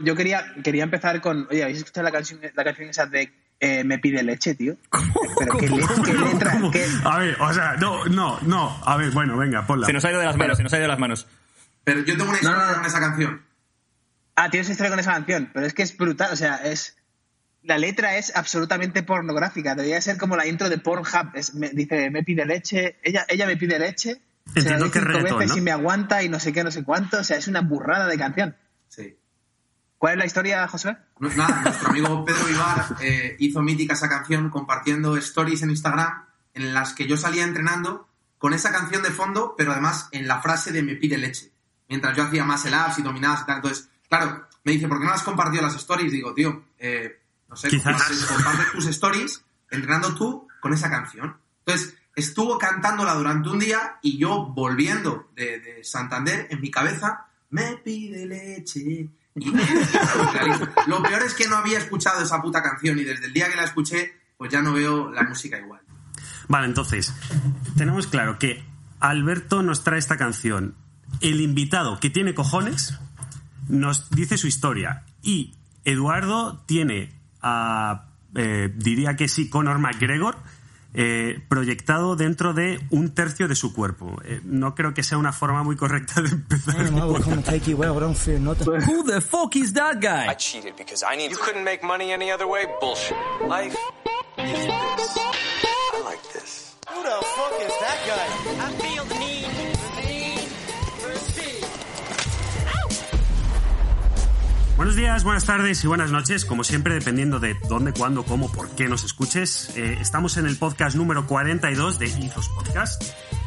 yo quería, quería empezar con. Oye, ¿habéis escuchado la canción, la canción esa de eh, Me pide leche, tío? Pero qué, le- qué letra. ¿Cómo? qué- A ver, o sea, no, no, no. A ver, bueno, venga, ponla. Se nos ha ido de las manos, se nos ha ido de las manos. Pero yo tengo una historia No, no, no. con esa canción. Ah, tienes historia con esa canción, pero es que es brutal, o sea, es. La letra es absolutamente pornográfica, debería ser como la intro de Pornhub. Es- me- dice, me pide leche, ella, ella me pide leche, se la doy cinco veces ¿no? y me aguanta y no sé qué, no sé cuánto, o sea, es una burrada de canción. Sí. ¿Cuál es la historia, Josué? No, nada, nuestro amigo Pedro Vivar eh, hizo mítica esa canción compartiendo stories en Instagram en las que yo salía entrenando con esa canción de fondo, pero además en la frase de me pide leche. Mientras yo hacía más ups y dominadas y tal. Entonces, claro, me dice, ¿por qué no has compartido las stories? Digo, tío, eh, no sé, Quizás. compartes, compartes tus stories entrenando tú con esa canción. Entonces, estuvo cantándola durante un día y yo volviendo de, de Santander en mi cabeza, me pide leche. Lo peor es que no había escuchado esa puta canción y desde el día que la escuché, pues ya no veo la música igual. Vale, entonces, tenemos claro que Alberto nos trae esta canción. El invitado que tiene cojones nos dice su historia. Y Eduardo tiene a, eh, diría que sí, Conor McGregor. Eh, proyectado dentro de un tercio de su cuerpo. Eh, no creo que sea una forma muy correcta de empezar. Damn, I will come and take you out. I don't fear nothing. Who the fuck is that guy? I cheated because I need. You couldn't make money any other way? Bullshit. Life is this. I like this. Who the fuck is that guy? Buenos días, buenas tardes y buenas noches. Como siempre, dependiendo de dónde, cuándo, cómo, por qué nos escuches. Eh, estamos en el podcast número 42 de Ethos Podcast.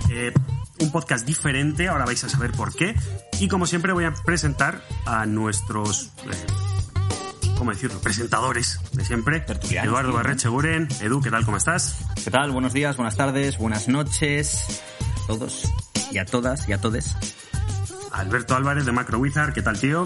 Eh, un podcast diferente, ahora vais a saber por qué. Y como siempre, voy a presentar a nuestros. eh, ¿Cómo decirlo? Presentadores de siempre. Eduardo tío, ¿no? Barrecheguren. Edu, ¿qué tal? ¿Cómo estás? ¿Qué tal? Buenos días, buenas tardes, buenas noches a todos y a todas y a todes. Alberto Álvarez de Macro Wizard. ¿Qué tal, tío?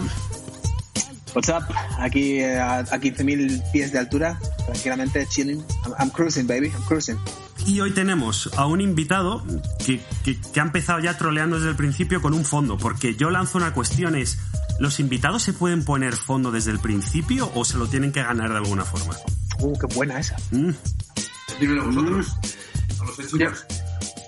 What's up? Aquí eh, a, a 15.000 pies de altura, tranquilamente chilling. I'm, I'm cruising, baby, I'm cruising. Y hoy tenemos a un invitado que, que- que ha empezado ya troleando desde el principio con un fondo, porque yo lanzo una cuestión es, ¿los invitados se pueden poner fondo desde el principio o se lo tienen que ganar de alguna forma? Uh, qué buena esa. Mm, Dímelo vosotros. No lo sé, chicos.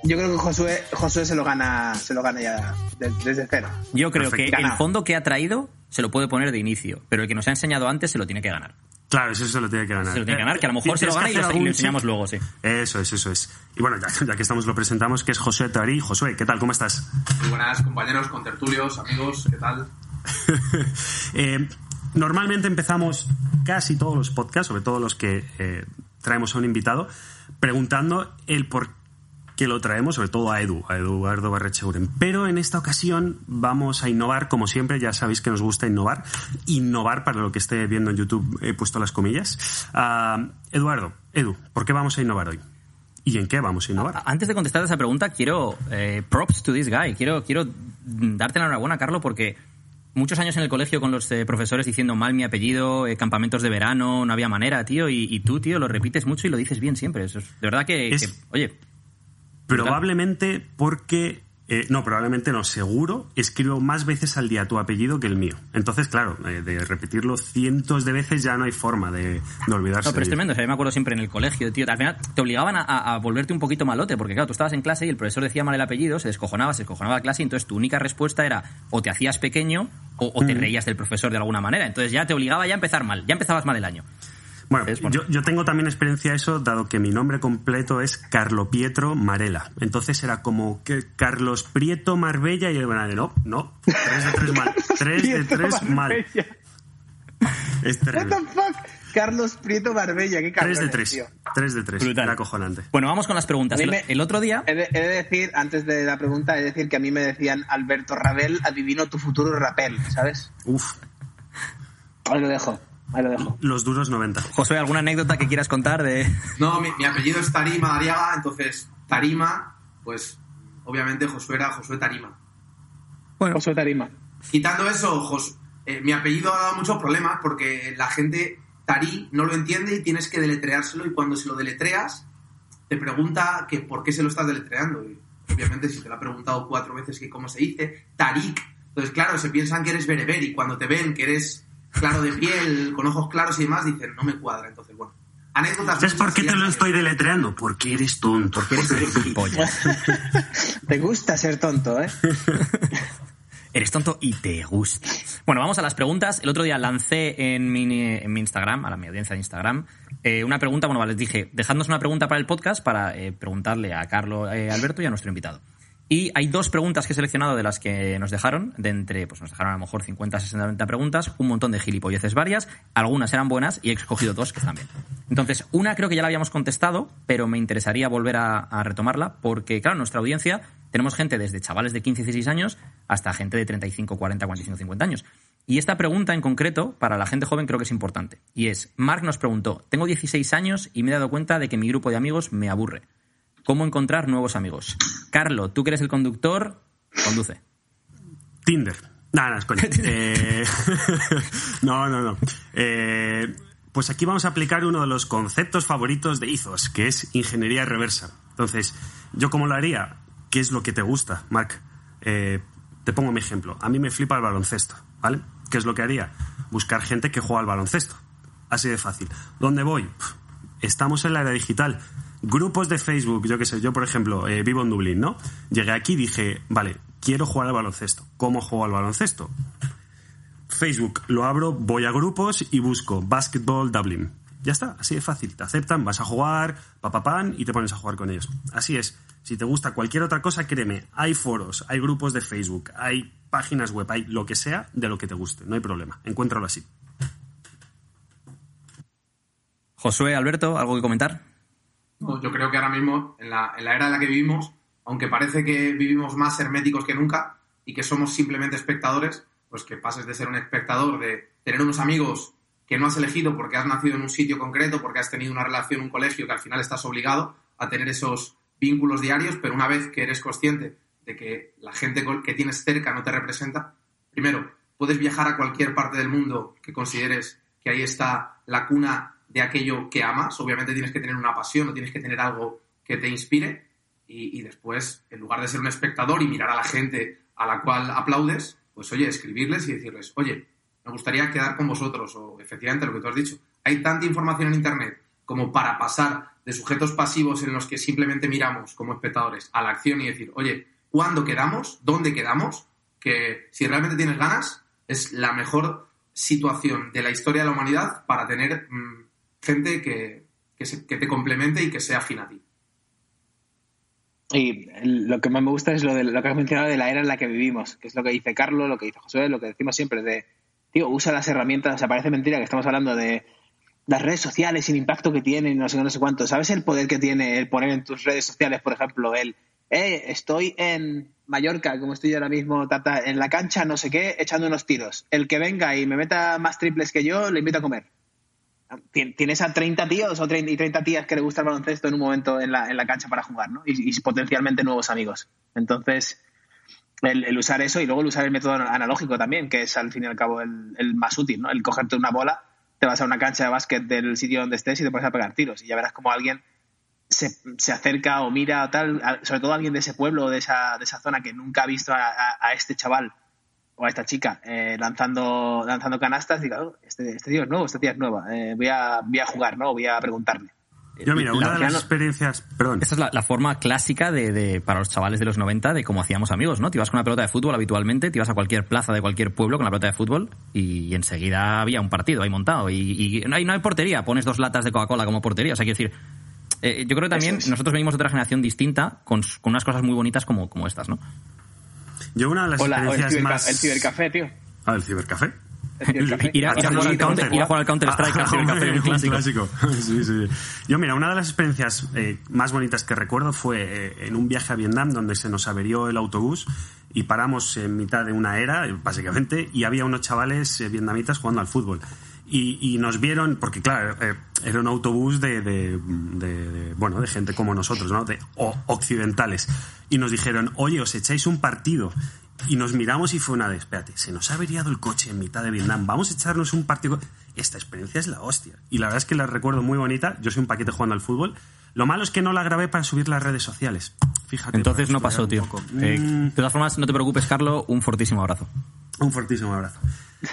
Yo creo que Josué, Josué se lo gana, se lo gana ya de- desde cero. Yo creo Perfecto. que el fondo que ha traído se lo puede poner de inicio, pero el que nos ha enseñado antes se lo tiene que ganar. Claro, eso se lo tiene que ganar. Se lo tiene que ganar, que a lo mejor se lo gana y lo, enseñamos luego, sí. Eso es, eso es. Y bueno, ya, ya que estamos lo presentamos, que es José Tarí. Josué, ¿qué tal? ¿Cómo estás? Muy buenas compañeros, contertulios, amigos, ¿qué tal? Eh, normalmente empezamos casi todos los podcasts, sobre todo los que eh, traemos a un invitado, preguntando el por qué lo traemos, sobre todo a Edu, a Eduardo Barrecheguren. Pero en esta ocasión vamos a innovar, como siempre, ya sabéis que nos gusta innovar. Innovar, para lo que esté viendo en YouTube, he puesto las comillas. Ah, Eduardo, Edu, ¿por qué vamos a innovar hoy? ¿Y en qué vamos a innovar? Antes de contestar esa pregunta, quiero eh, props to this guy. Quiero, quiero darte la enhorabuena, Carlos, porque muchos años en el colegio con los eh, profesores diciendo mal mi apellido, eh, campamentos de verano, no había manera, tío. Y, y tú, tío, lo repites mucho y lo dices bien siempre. Eso es, de verdad que, Es- que, oye, Probablemente porque... eh, no, probablemente no, seguro escribo más veces al día tu apellido que el mío. Entonces, claro, eh, de repetirlo cientos de veces ya no hay forma de, de olvidarse. No, pero es tremendo. O sea, yo me acuerdo siempre en el colegio, tío. Al final te obligaban a, volverte un poquito malote, porque claro, tú estabas en clase y el profesor decía mal el apellido, se descojonaba, se descojonaba la clase, y entonces tu única respuesta era o te hacías pequeño o, o te reías del profesor de alguna manera. Entonces ya te obligaba ya a empezar mal, ya empezabas mal el año. Bueno, Es bueno. yo, yo tengo también experiencia de eso, dado que mi nombre completo es Carlo Pietro Marela. Entonces era como que Carlos Prieto Marbella y yo, bueno, no, no, tres de tres mal. Tres de Prieto tres mal. Marbella. Es What the fuck? Carlos Prieto Barbella, qué Tres de cabrones, tres. tío. Tres de tres. Brutal. Era acojonante. Bueno, vamos con las preguntas. El, me- el otro día... He de, he de decir, antes de la pregunta, he de decir que a mí me decían Alberto Rabel, adivino tu futuro rapel, ¿sabes? Uf, Ahí lo dejo, ahí lo dejo. los duros 90. Josué, ¿alguna anécdota que quieras contar de...? No, mi, mi apellido es Tarima Ariaga, entonces Tarima, pues obviamente Josué era Josué Tarima. Josué Tarima. Quitando eso, Jos- eh, mi apellido ha dado muchos problemas porque la gente Tarí no lo entiende y tienes que deletreárselo y cuando se lo deletreas te pregunta que por qué se lo estás deletreando. Y obviamente si te lo ha preguntado cuatro veces que cómo se dice, Tarik. Entonces claro, se piensan que eres bereber y cuando te ven que eres claro de piel, con ojos claros y demás, dicen, no me cuadra. Entonces, bueno, anécdotas. ¿Sabes por qué te lo estoy deletreando? Porque eres tonto. Porque eres gilipollas. Te gusta ser tonto, ¿eh? Eres tonto y te gusta. Bueno, vamos a las preguntas. El otro día lancé en mi, en mi Instagram, a la mi audiencia de Instagram, eh, una pregunta. Bueno, les dije, dejadnos una pregunta para el podcast para eh, preguntarle a Carlos eh, Alberto y a nuestro invitado. Y hay dos preguntas que he seleccionado de las que nos dejaron, de entre, pues nos dejaron a lo mejor 50, 60, 90 preguntas, un montón de gilipolleces varias, algunas eran buenas y he escogido dos que están bien. Entonces, una creo que ya la habíamos contestado, pero me interesaría volver a, retomarla, porque claro, en nuestra audiencia tenemos gente desde chavales de 15, 16 años hasta gente de 35, 40, 45, 50 años. Y esta pregunta en concreto, para la gente joven, creo que es importante. Y es, Mark nos preguntó, tengo 16 años y me he dado cuenta de que mi grupo de amigos me aburre. ¿Cómo encontrar nuevos amigos? Carlo, tú que eres el conductor, conduce. Tinder. Nada, no. Eh, no, no, no. Eh, pues aquí vamos a aplicar uno de los conceptos favoritos de Izos, que es ingeniería reversa. Entonces, ¿yo cómo lo haría? ¿Qué es lo que te gusta, Marc? Eh, te pongo mi ejemplo. A mí me flipa el baloncesto, ¿vale? ¿Qué es lo que haría? Buscar gente que juega al baloncesto. Así de fácil. ¿Dónde voy? Estamos en la era digital. Grupos de Facebook, yo qué sé, yo por ejemplo eh, vivo en Dublín, ¿no? Llegué aquí y dije, vale, quiero jugar al baloncesto. ¿Cómo juego al baloncesto? Facebook lo abro, voy a grupos y busco Basketball Dublin. Ya está, así de fácil. Te aceptan, vas a jugar, papapan y te pones a jugar con ellos. Así es. Si te gusta cualquier otra cosa, créeme, hay foros, hay grupos de Facebook, hay páginas web, hay lo que sea de lo que te guste. No hay problema. Encuéntralo así. Josué, Alberto, ¿algo que comentar? No, yo creo que ahora mismo, en la, en la era en la que vivimos, aunque parece que vivimos más herméticos que nunca y que somos simplemente espectadores, pues que pases de ser un espectador, de tener unos amigos que no has elegido porque has nacido en un sitio concreto, porque has tenido una relación, un colegio, que al final estás obligado a tener esos vínculos diarios, pero una vez que eres consciente de que la gente que tienes cerca no te representa, primero, puedes viajar a cualquier parte del mundo que consideres que ahí está la cuna de aquello que amas. Obviamente tienes que tener una pasión o tienes que tener algo que te inspire. Y, después, en lugar de ser un espectador y mirar a la gente a la cual aplaudes, pues oye, escribirles y decirles, oye, me gustaría quedar con vosotros. O efectivamente lo que tú has dicho. Hay tanta información en Internet como para pasar de sujetos pasivos en los que simplemente miramos como espectadores a la acción y decir, oye, ¿cuándo quedamos? ¿Dónde quedamos? Que si realmente tienes ganas, es la mejor situación de la historia de la humanidad para tener mm, gente que, que, se- que te complemente y que sea afín a ti. Y lo que más me gusta es lo, de, lo que has mencionado de la era en la que vivimos, que es lo que dice Carlos, lo que dice José, lo que decimos siempre de, tío, usa las herramientas, o sea, parece mentira que estamos hablando de las redes sociales y el impacto que tienen, no sé, no sé cuánto. ¿Sabes el poder que tiene el poner en tus redes sociales, por ejemplo, el, eh, estoy en Mallorca, como estoy ahora mismo, tata, en la cancha, no sé qué, echando unos tiros. El que venga y me meta más triples que yo, le invito a comer. Tien- Tienes a 30 tíos o 30 y 30 tías que le gusta el baloncesto en un momento en la, en la cancha para jugar, ¿no? Y, potencialmente nuevos amigos. Entonces, el, usar eso y luego el usar el método analógico también, que es al fin y al cabo el, más útil, ¿no? El cogerte una bola, te vas a una cancha de básquet del sitio donde estés y te pones a pegar tiros. Y ya verás como alguien se, se acerca o mira o tal, sobre todo alguien de ese pueblo o de esa, de esa zona que nunca ha visto a este chaval o a esta chica eh, lanzando, lanzando canastas, diga, "Oh, este, este tío es nuevo, esta tía es nueva, eh, voy, a, voy a jugar, ¿no? Voy a preguntarle. Yo, mira, una de las la- experiencias. Perdón. Esta es la, la forma clásica de, de- para los chavales de los 90 de cómo hacíamos amigos, ¿no? Te ibas con una pelota de fútbol habitualmente, te ibas a cualquier plaza de cualquier pueblo con la pelota de fútbol y, enseguida había un partido ahí montado. Y, y no, hay, no hay portería, pones dos latas de Coca-Cola como portería. O sea, quiero decir, eh, yo creo que también es. nosotros venimos de otra generación distinta con, con unas cosas muy bonitas como, como estas, ¿no? Yo, una de las O, la- o el, experiencias ciberca- más. el cibercafé, tío. Ah, el cibercafé. El. Ir a- ir a jugar al counter- ir a jugar al Counter Strike, Ah, hombre, un clásico. Sí, sí. Yo, mira, una de las experiencias eh, más bonitas que recuerdo fue eh, en un viaje a Vietnam donde se nos averió el autobús y paramos en mitad de una era, básicamente, y había unos chavales eh, vietnamitas jugando al fútbol. Y, y nos vieron, porque claro, eh, era un autobús de, de- de- de, bueno, de gente como nosotros, ¿no? De o- occidentales. Y nos dijeron, oye, os echáis un partido. Y nos miramos y fue una de, espérate, se nos ha averiado el coche en mitad de Vietnam, vamos a echarnos un partido. Esta experiencia es la hostia. Y la verdad es que la recuerdo muy bonita. Yo soy un paquete jugando al fútbol. Lo malo es que no la grabé para subir las redes sociales. Fíjate. Entonces no pasó, tío. Eh, Mm, de todas formas, no te preocupes, Carlo, un fortísimo abrazo. un fortísimo abrazo.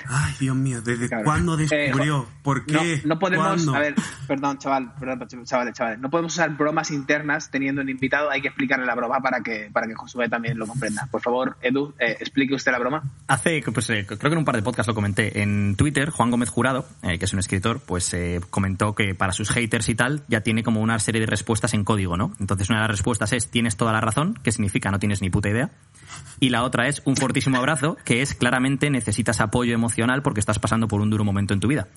Ay, Dios mío, ¿desde Cabrón. cuándo Eh, descubrió? ¿Por qué? No, no podemos, ¿Cuándo? a ver, perdón, chaval, perdón, chavales, chavales, no podemos usar bromas internas teniendo un invitado, hay que explicarle la broma para que, para que Josué también lo comprenda. Por favor, Edu, eh, explique usted la broma. Hace, pues eh, creo que en un par de podcasts lo comenté. En Twitter, Juan Gómez Jurado, eh, que es un escritor, pues eh, comentó que para sus haters y tal ya tiene como una serie de respuestas en código, ¿no? Entonces una de las respuestas es tienes toda la razón, que significa no tienes ni puta idea. Y la otra es un fortísimo abrazo, que es claramente necesitas apoyo emocional porque estás pasando por un duro momento en tu vida.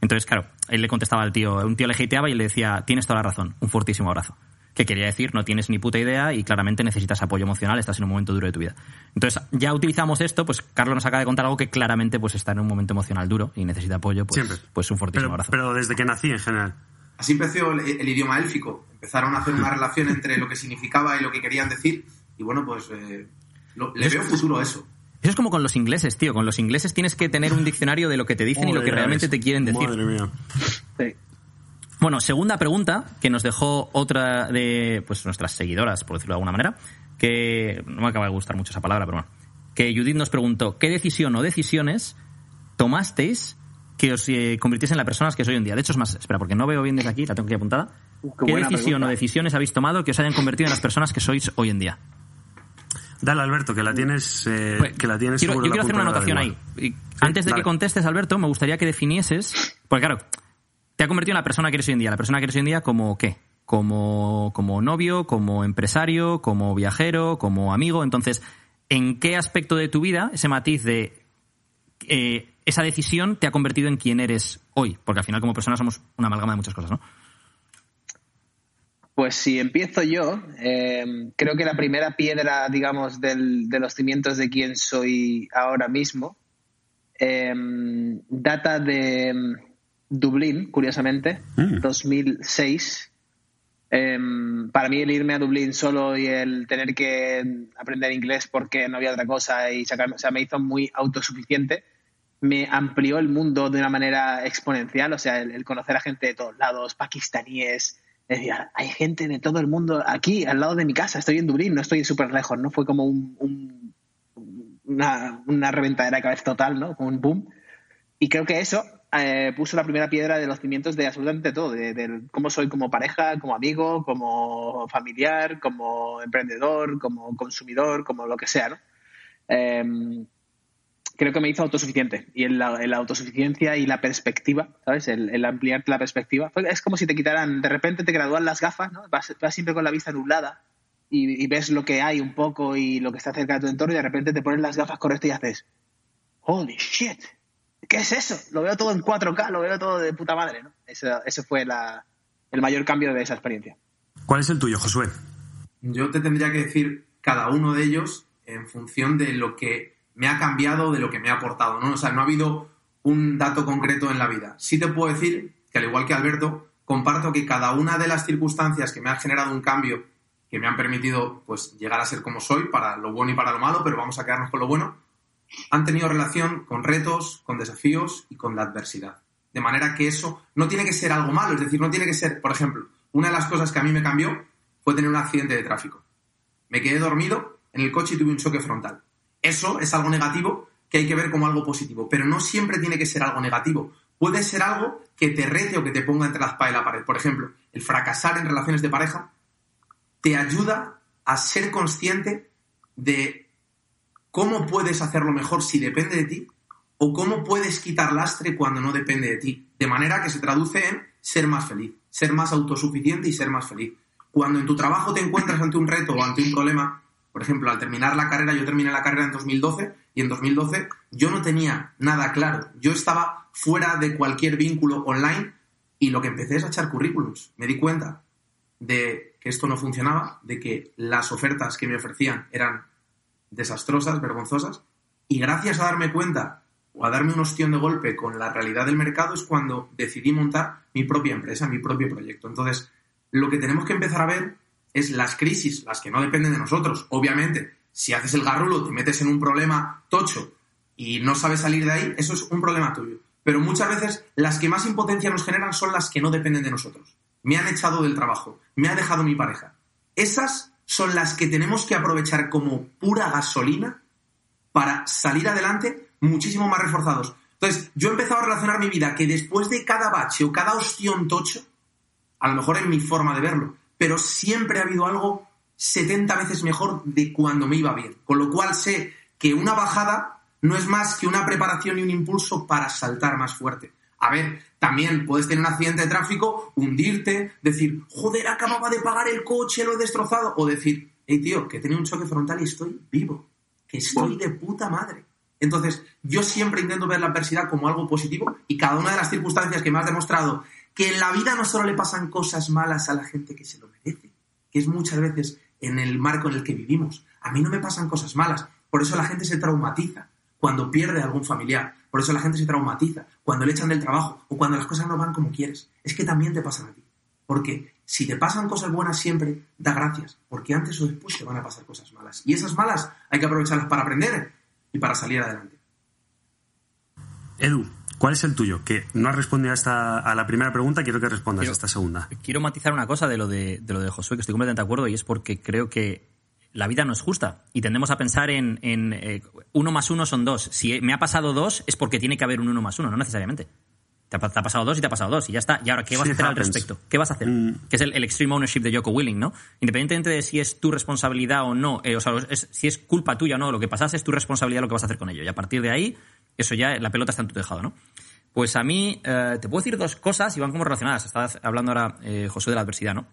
Entonces, claro, él le contestaba al tío, un tío le hateaba y le decía, tienes toda la razón, un fortísimo abrazo. Que quería decir, no tienes ni puta idea y claramente necesitas apoyo emocional, estás en un momento duro de tu vida. Entonces, ya utilizamos esto, pues Carlos nos acaba de contar algo que claramente pues está en un momento emocional duro y necesita apoyo, pues, Siempre. pues un fortísimo Pero, abrazo. pero desde que nací, en general. Así empezó el, el idioma élfico. Empezaron a hacer una relación entre lo que significaba y lo que querían decir. Y bueno, pues eh, lo- le veo futuro a eso. Eso es como con los ingleses, tío. Con los ingleses tienes que tener un diccionario de lo que te dicen y lo que realmente te quieren decir. Madre mía. Sí. Bueno, segunda pregunta que nos dejó otra de pues nuestras seguidoras, por decirlo de alguna manera, que no me acaba de gustar mucho esa palabra, pero bueno. Que Judith nos preguntó, ¿qué decisión o decisiones tomasteis que os eh, convirtiese en la persona que soy hoy en día? De hecho, es más, espera, porque no veo bien desde aquí, la tengo aquí apuntada. Uh, qué ¿Qué buena decisión pregunta. o decisiones habéis tomado que os hayan convertido en las personas que sois hoy en día? Dale, Alberto, que la tienes, eh, Pues, que la tienes quiero, seguro yo quiero hacer una anotación ahí. antes de dale. que contestes, Alberto, me gustaría que definieses, porque claro, te ha convertido en la persona que eres hoy en día. La persona que eres hoy en día como qué? Como, como novio, como empresario, como viajero, como amigo. Entonces, ¿en qué aspecto de tu vida ese matiz de eh, esa decisión te ha convertido en quien eres hoy? Porque al final como persona somos una amalgama de muchas cosas, ¿no? Pues si empiezo yo, eh, creo que la primera piedra, digamos, del- de los cimientos de quién soy ahora mismo, eh, data de mm, Dublín, curiosamente, Mm. 2006. Eh, para mí el irme a Dublín solo y el tener que aprender inglés porque no había otra cosa y sacarme, o sea, me hizo muy autosuficiente. Me amplió el mundo de una manera exponencial, o sea, el, el conocer a gente de todos lados, pakistaníes, decía, hay gente de todo el mundo aquí, al lado de mi casa, estoy en Dublín, no estoy súper lejos, ¿no? Fue como un, un- una, reventadera de cabeza total, ¿no? Como un boom. Y creo que eso eh, puso la primera piedra de los cimientos de absolutamente todo, de, de cómo soy como pareja, como amigo, como familiar, como emprendedor, como consumidor, como lo que sea, ¿no? Em, creo que me hizo autosuficiente. Y en la, en la autosuficiencia y la perspectiva, ¿sabes? El, el ampliarte la perspectiva. Fue- Es como si te quitaran, de repente te gradúan las gafas, ¿no? Vas, vas siempre con la vista nublada y, y ves lo que hay un poco y lo que está cerca de tu entorno y de repente te pones las gafas correctas y haces, holy shit, ¿qué es eso? Lo veo todo en 4K, lo veo todo de puta madre, ¿no? Eso, ese fue la- el mayor cambio de esa experiencia. ¿Cuál es el tuyo, Josué? Yo te tendría que decir cada uno de ellos en función de lo que me ha cambiado, de lo que me ha aportado, ¿no? O sea, no ha habido un dato concreto en la vida. Sí te puedo decir que, al igual que Alberto, comparto que cada una de las circunstancias que me han generado un cambio, que me han permitido pues llegar a ser como soy, para lo bueno y para lo malo, pero vamos a quedarnos con lo bueno, han tenido relación con retos, con desafíos y con la adversidad. De manera que eso no tiene que ser algo malo, es decir, no tiene que ser, por ejemplo, una de las cosas que a mí me cambió fue tener un accidente de tráfico. Me quedé dormido en el coche y tuve un choque frontal. Eso es algo negativo que hay que ver como algo positivo, pero no siempre tiene que ser algo negativo. Puede ser algo que te rete o que te ponga entre la espada y la pared. Por ejemplo, el fracasar en relaciones de pareja te ayuda a ser consciente de cómo puedes hacerlo mejor si depende de ti o cómo puedes quitar lastre cuando no depende de ti. De manera que se traduce en ser más feliz, ser más autosuficiente y ser más feliz. Cuando en tu trabajo te encuentras ante un reto o ante un problema, por ejemplo, al terminar la carrera, yo terminé la carrera en 2012 y en 2012 yo no tenía nada claro. Yo estaba fuera de cualquier vínculo online y lo que empecé es a echar currículums. Me di cuenta de que esto no funcionaba, de que las ofertas que me ofrecían eran desastrosas, vergonzosas, y gracias a darme cuenta o a darme un ostión de golpe con la realidad del mercado es cuando decidí montar mi propia empresa, mi propio proyecto. Entonces, lo que tenemos que empezar a ver es las crisis, las que no dependen de nosotros. Obviamente, si haces el garrulo, te metes en un problema tocho y no sabes salir de ahí, eso es un problema tuyo. Pero muchas veces las que más impotencia nos generan son las que no dependen de nosotros. Me han echado del trabajo, me ha dejado mi pareja. Esas son las que tenemos que aprovechar como pura gasolina para salir adelante muchísimo más reforzados. Entonces, yo he empezado a relacionar mi vida que después de cada bache o cada ostión tocho, a lo mejor en mi forma de verlo, pero siempre ha habido algo 70 veces mejor de cuando me iba bien. Con lo cual sé que una bajada no es más que una preparación y un impulso para saltar más fuerte. A ver, también puedes tener un accidente de tráfico, hundirte, decir, joder, acababa de pagar el coche, lo he destrozado, o decir, hey tío, que he tenido un choque frontal y estoy vivo, que estoy de puta madre. Entonces, yo siempre intento ver la adversidad como algo positivo y cada una de las circunstancias que me has demostrado que en la vida no solo le pasan cosas malas a la gente que se lo merece, que es muchas veces en el marco en el que vivimos. A mí no me pasan cosas malas, por eso la gente se traumatiza cuando pierde a algún familiar, por eso la gente se traumatiza cuando le echan del trabajo o cuando las cosas no van como quieres. Es que también te pasan a ti. Porque si te pasan cosas buenas siempre, da gracias, porque antes o después te van a pasar cosas malas. Y esas malas hay que aprovecharlas para aprender y para salir adelante. Edu, ¿cuál es el tuyo? Que no has respondido a, esta, a la primera pregunta, quiero que respondas Quiero- a esta segunda. Quiero matizar una cosa de lo de, de lo de Josué, que estoy completamente de acuerdo, y es porque creo que la vida no es justa. Y tendemos a pensar en, en, eh, uno más uno son dos. Si me ha pasado dos, es porque tiene que haber un uno más uno, no necesariamente. Te ha, te ha pasado dos y te ha pasado dos, y ya está. Y ahora, ¿qué vas a hacer al respecto? ¿Qué vas a hacer? Mm. Que es el, el extreme ownership de Joko Willing, ¿no? Independientemente de si es tu responsabilidad o no, eh, o sea, es- si es culpa tuya o no, lo que pasas es tu responsabilidad lo que vas a hacer con ello. Y a partir de ahí, eso ya, la pelota está en tu tejado, ¿no? Pues a mí, eh, te puedo decir dos cosas y van como relacionadas. Estaba hablando ahora, eh, José, de la adversidad, ¿no?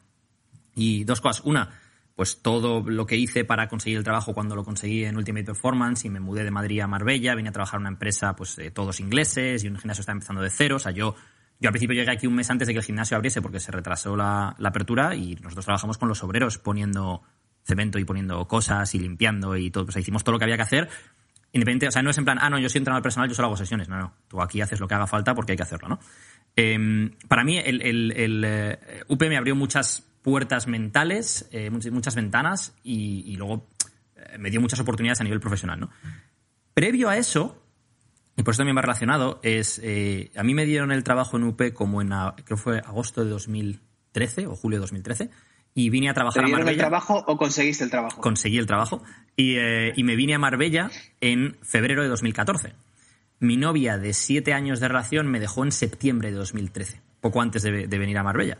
Y dos cosas. Una, pues todo lo que hice para conseguir el trabajo cuando lo conseguí en Ultimate Performance y me mudé de Madrid a Marbella, vine a trabajar en una empresa, pues eh, todos ingleses y un gimnasio estaba empezando de cero. O sea, yo, yo al principio llegué aquí un mes antes de que el gimnasio abriese porque se retrasó la, la apertura y nosotros trabajamos con los obreros poniendo cemento y poniendo cosas y limpiando y todo. O sea, hicimos todo lo que había que hacer. Independiente, o sea, no es en plan, ah, no, yo soy entrenador personal, yo solo hago sesiones. No, no. Tú aquí haces lo que haga falta porque hay que hacerlo, ¿no? Eh, para mí, el, eh, UP me abrió muchas puertas mentales, eh, muchas, ventanas y, y luego eh, me dio muchas oportunidades a nivel profesional, ¿no? Previo a eso, y por eso también va relacionado, es. a mí me dieron el trabajo en UP como en. creo fue agosto de 2013 o julio de 2013. Y vine a ¿Te trabajar a dieron el Marbella trabajo o conseguiste el trabajo? conseguí el trabajo y, eh, y me vine a Marbella en febrero de 2014. Mi novia de siete años de relación me dejó en septiembre de 2013, poco antes de, de venir a Marbella.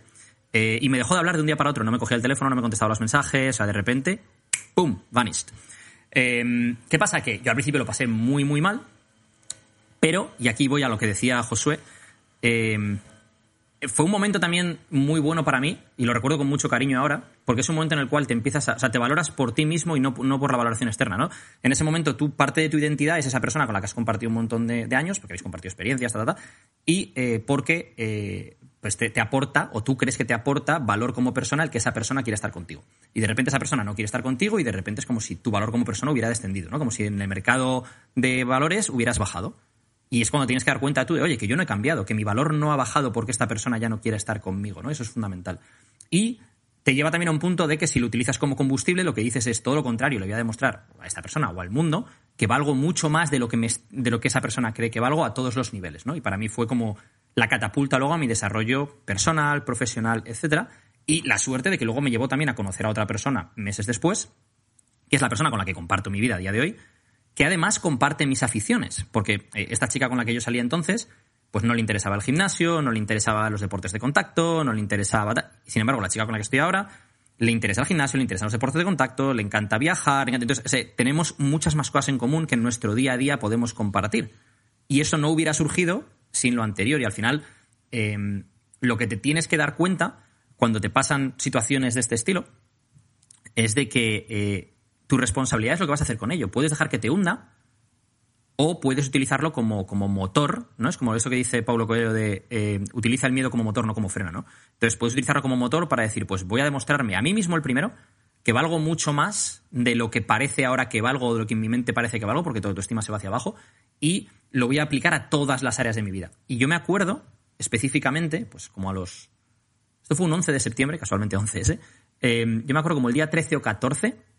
Eh, y me dejó de hablar de un día para otro, no me cogía el teléfono, no me contestaba los mensajes, o sea, de repente, ¡pum!, vanished. Eh, ¿Qué pasa? Que yo al principio lo pasé muy, muy mal, pero, y aquí voy a lo que decía Josué, eh, fue un momento también muy bueno para mí, y lo recuerdo con mucho cariño ahora, porque es un momento en el cual te empiezas a, o sea, te valoras por ti mismo y no, no por la valoración externa, ¿no? En ese momento, tú, parte de tu identidad es esa persona con la que has compartido un montón de, años, porque habéis compartido experiencias, ta, ta, y eh, porque eh, pues te, aporta, o tú crees que te aporta valor como persona el que esa persona quiera estar contigo. Y de repente esa persona no quiere estar contigo y de repente es como si tu valor como persona hubiera descendido, ¿no? Como si en el mercado de valores hubieras bajado. Y es cuando tienes que dar cuenta tú de, oye, que yo no he cambiado, que mi valor no ha bajado porque esta persona ya no quiere estar conmigo, ¿no? Eso es fundamental. Y te lleva también a un punto de que si lo utilizas como combustible, lo que dices es todo lo contrario, le voy a demostrar a esta persona o al mundo que valgo mucho más de lo que, de lo que esa persona cree que valgo a todos los niveles, ¿no? Y para mí fue como la catapulta luego a mi desarrollo personal, profesional, etcétera. Y la suerte de que luego me llevó también a conocer a otra persona meses después, que es la persona con la que comparto mi vida a día de hoy, que además comparte mis aficiones, porque eh, esta chica con la que yo salía entonces, pues no le interesaba el gimnasio, no le interesaba los deportes de contacto, no le interesaba... Sin embargo, la chica con la que estoy ahora le interesa el gimnasio, le interesan los deportes de contacto, le encanta viajar, entonces tenemos muchas más cosas en común que en nuestro día a día podemos compartir. Y eso no hubiera surgido sin lo anterior. Y al final, eh, lo que te tienes que dar cuenta cuando te pasan situaciones de este estilo es de que eh, tu responsabilidad es lo que vas a hacer con ello. Puedes dejar que te hunda o puedes utilizarlo como, como motor, ¿no? Es como eso que dice Pablo Coelho de eh, utiliza el miedo como motor, no como freno, ¿no? Entonces puedes utilizarlo como motor para decir, pues voy a demostrarme a mí mismo el primero que valgo mucho más de lo que parece ahora que valgo o de lo que en mi mente parece que valgo, porque toda tu estima se va hacia abajo, y lo voy a aplicar a todas las áreas de mi vida. Y yo me acuerdo específicamente, pues como a los... Esto fue un 11 de septiembre, casualmente 11 ese. eh, yo me acuerdo como el día 13 o 14,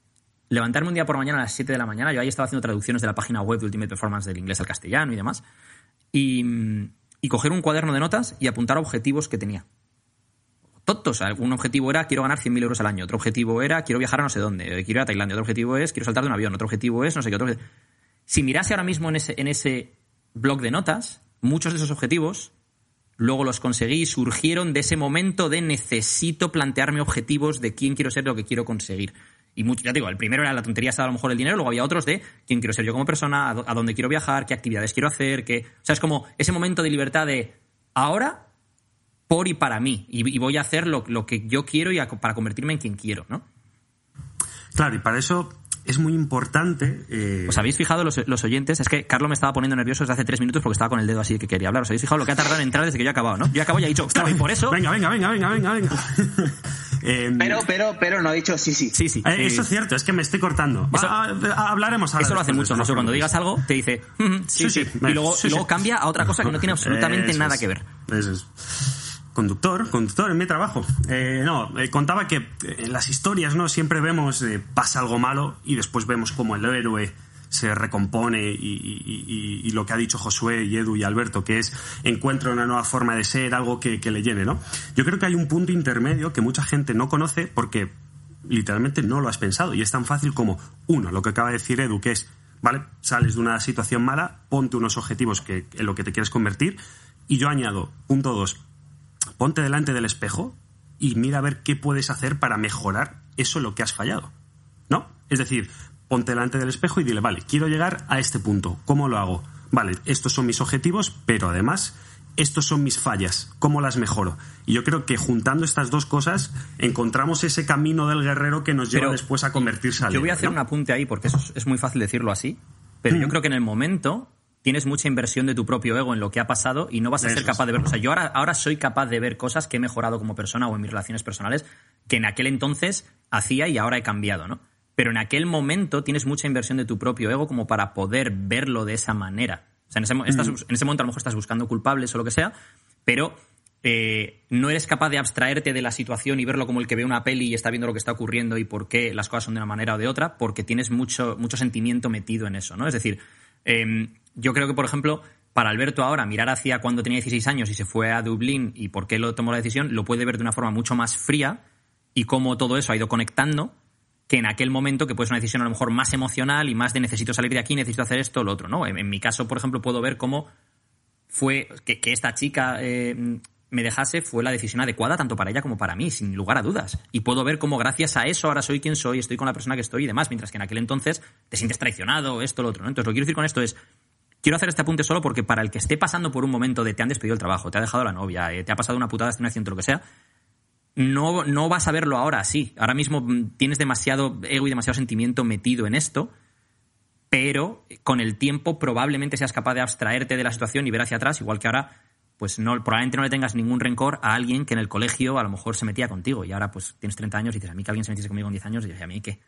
levantarme un día por mañana a las 7 de la mañana, yo ahí estaba haciendo traducciones de la página web de Ultimate Performance del inglés al castellano y demás, y, coger un cuaderno de notas y apuntar objetivos que tenía. Tontos, un objetivo era quiero ganar 100.000 euros al año, otro objetivo era quiero viajar a no sé dónde, quiero ir a Tailandia, otro objetivo es quiero saltar de un avión, otro objetivo es no sé qué, otro si mirase ahora mismo en ese, en ese blog de notas, muchos de esos objetivos luego los conseguí y surgieron de ese momento de necesito plantearme objetivos de quién quiero ser, lo que quiero conseguir. Y mucho, ya te digo, el primero era la tontería, estaba a lo mejor el dinero, luego había otros de quién quiero ser yo como persona, a, dó- a dónde quiero viajar, qué actividades quiero hacer, qué... O sea, es como ese momento de libertad de ahora, por y para mí, y, y voy a hacer lo, lo que yo quiero y a- para convertirme en quien quiero, ¿no? Claro, y para eso es muy importante. eh, ¿Os habéis fijado los, los oyentes? Es que Carlos me estaba poniendo nervioso desde hace tres minutos porque estaba con el dedo así que quería hablar. ¿Os habéis fijado lo que ha tardado en entrar desde que yo he acabado, no? Yo he acabado y he dicho, claro, y por eso... Venga, venga, venga, venga, venga, venga. Em, Pero, pero, pero no ha dicho sí, sí. Sí, sí. eh, eh, eso es cierto, es que me estoy cortando. Eso- ah, hablaremos ahora. Eso lo hace mucho, ¿no? cuando digas algo, te dice, "Mm, sí, Sí, sí. sí, Y luego, sí, y luego sí. cambia a otra cosa que no tiene absolutamente Eso nada es. que ver. Eso es. Conductor, conductor en mi trabajo. Eh, no, eh, contaba que eh, en las historias, ¿no? Siempre vemos, eh, pasa algo malo y después vemos como el héroe se recompone y, lo que ha dicho Josué y Edu y Alberto, que es encuentra una nueva forma de ser, algo que, que le llene, ¿no? Yo creo que hay un punto intermedio que mucha gente no conoce porque literalmente no lo has pensado y es tan fácil como, uno, lo que acaba de decir Edu, que es, ¿vale? Sales de una situación mala, ponte unos objetivos que, en lo que te quieres convertir y yo añado, punto dos, ponte delante del espejo y mira a ver qué puedes hacer para mejorar eso en lo que has fallado. ¿No? Es decir, ponte delante del espejo y dile, vale, quiero llegar a este punto. ¿Cómo lo hago? Vale, estos son mis objetivos, pero además, estos son mis fallas. ¿Cómo las mejoro? Y yo creo que juntando estas dos cosas, encontramos ese camino del guerrero que nos lleva Pero después a convertirse al Yo voy a hacer ¿no? un apunte ahí porque eso es, es muy fácil decirlo así, pero Mm. yo creo que en el momento tienes mucha inversión de tu propio ego en lo que ha pasado y no vas a Eso ser capaz de verlo. O sea, yo ahora, ahora soy capaz de ver cosas que he mejorado como persona o en mis relaciones personales que en aquel entonces hacía y ahora he cambiado, ¿no? Pero en aquel momento tienes mucha inversión de tu propio ego como para poder verlo de esa manera. O sea, en ese, estás en ese momento a lo mejor estás buscando culpables o lo que sea, pero eh, no eres capaz de abstraerte de la situación y verlo como el que ve una peli y está viendo lo que está ocurriendo y por qué las cosas son de una manera o de otra, porque tienes mucho, mucho sentimiento metido en eso, ¿no? Es decir, eh, yo creo que, por ejemplo, para Alberto ahora, mirar hacia cuando tenía 16 años y se fue a Dublín y por qué lo tomó la decisión, lo puede ver de una forma mucho más fría y cómo todo eso ha ido conectando que en aquel momento que puede ser una decisión a lo mejor más emocional y más de necesito salir de aquí, necesito hacer esto o lo otro, ¿no? En, mi caso, por ejemplo, puedo ver cómo fue que, que esta chica eh, me dejase fue la decisión adecuada tanto para ella como para mí, sin lugar a dudas. Y puedo ver cómo gracias a eso ahora soy quien soy, estoy con la persona que estoy y demás, mientras que en aquel entonces te sientes traicionado, esto, lo otro, ¿no? Entonces lo que quiero decir con esto es, quiero hacer este apunte solo porque para el que esté pasando por un momento de te han despedido el trabajo, te ha dejado la novia, eh, te ha pasado una putada, este un accidente, lo que sea, no, no vas a verlo ahora así. Ahora mismo mm, tienes demasiado ego y demasiado sentimiento metido en esto, pero con el tiempo probablemente seas capaz de abstraerte de la situación y ver hacia atrás, igual que ahora, pues no, probablemente no le tengas ningún rencor a alguien que en el colegio a lo mejor se metía contigo y ahora pues tienes 30 años y dices, a mí que alguien se metiese conmigo con 10 años, y dices, ¿a mí qué?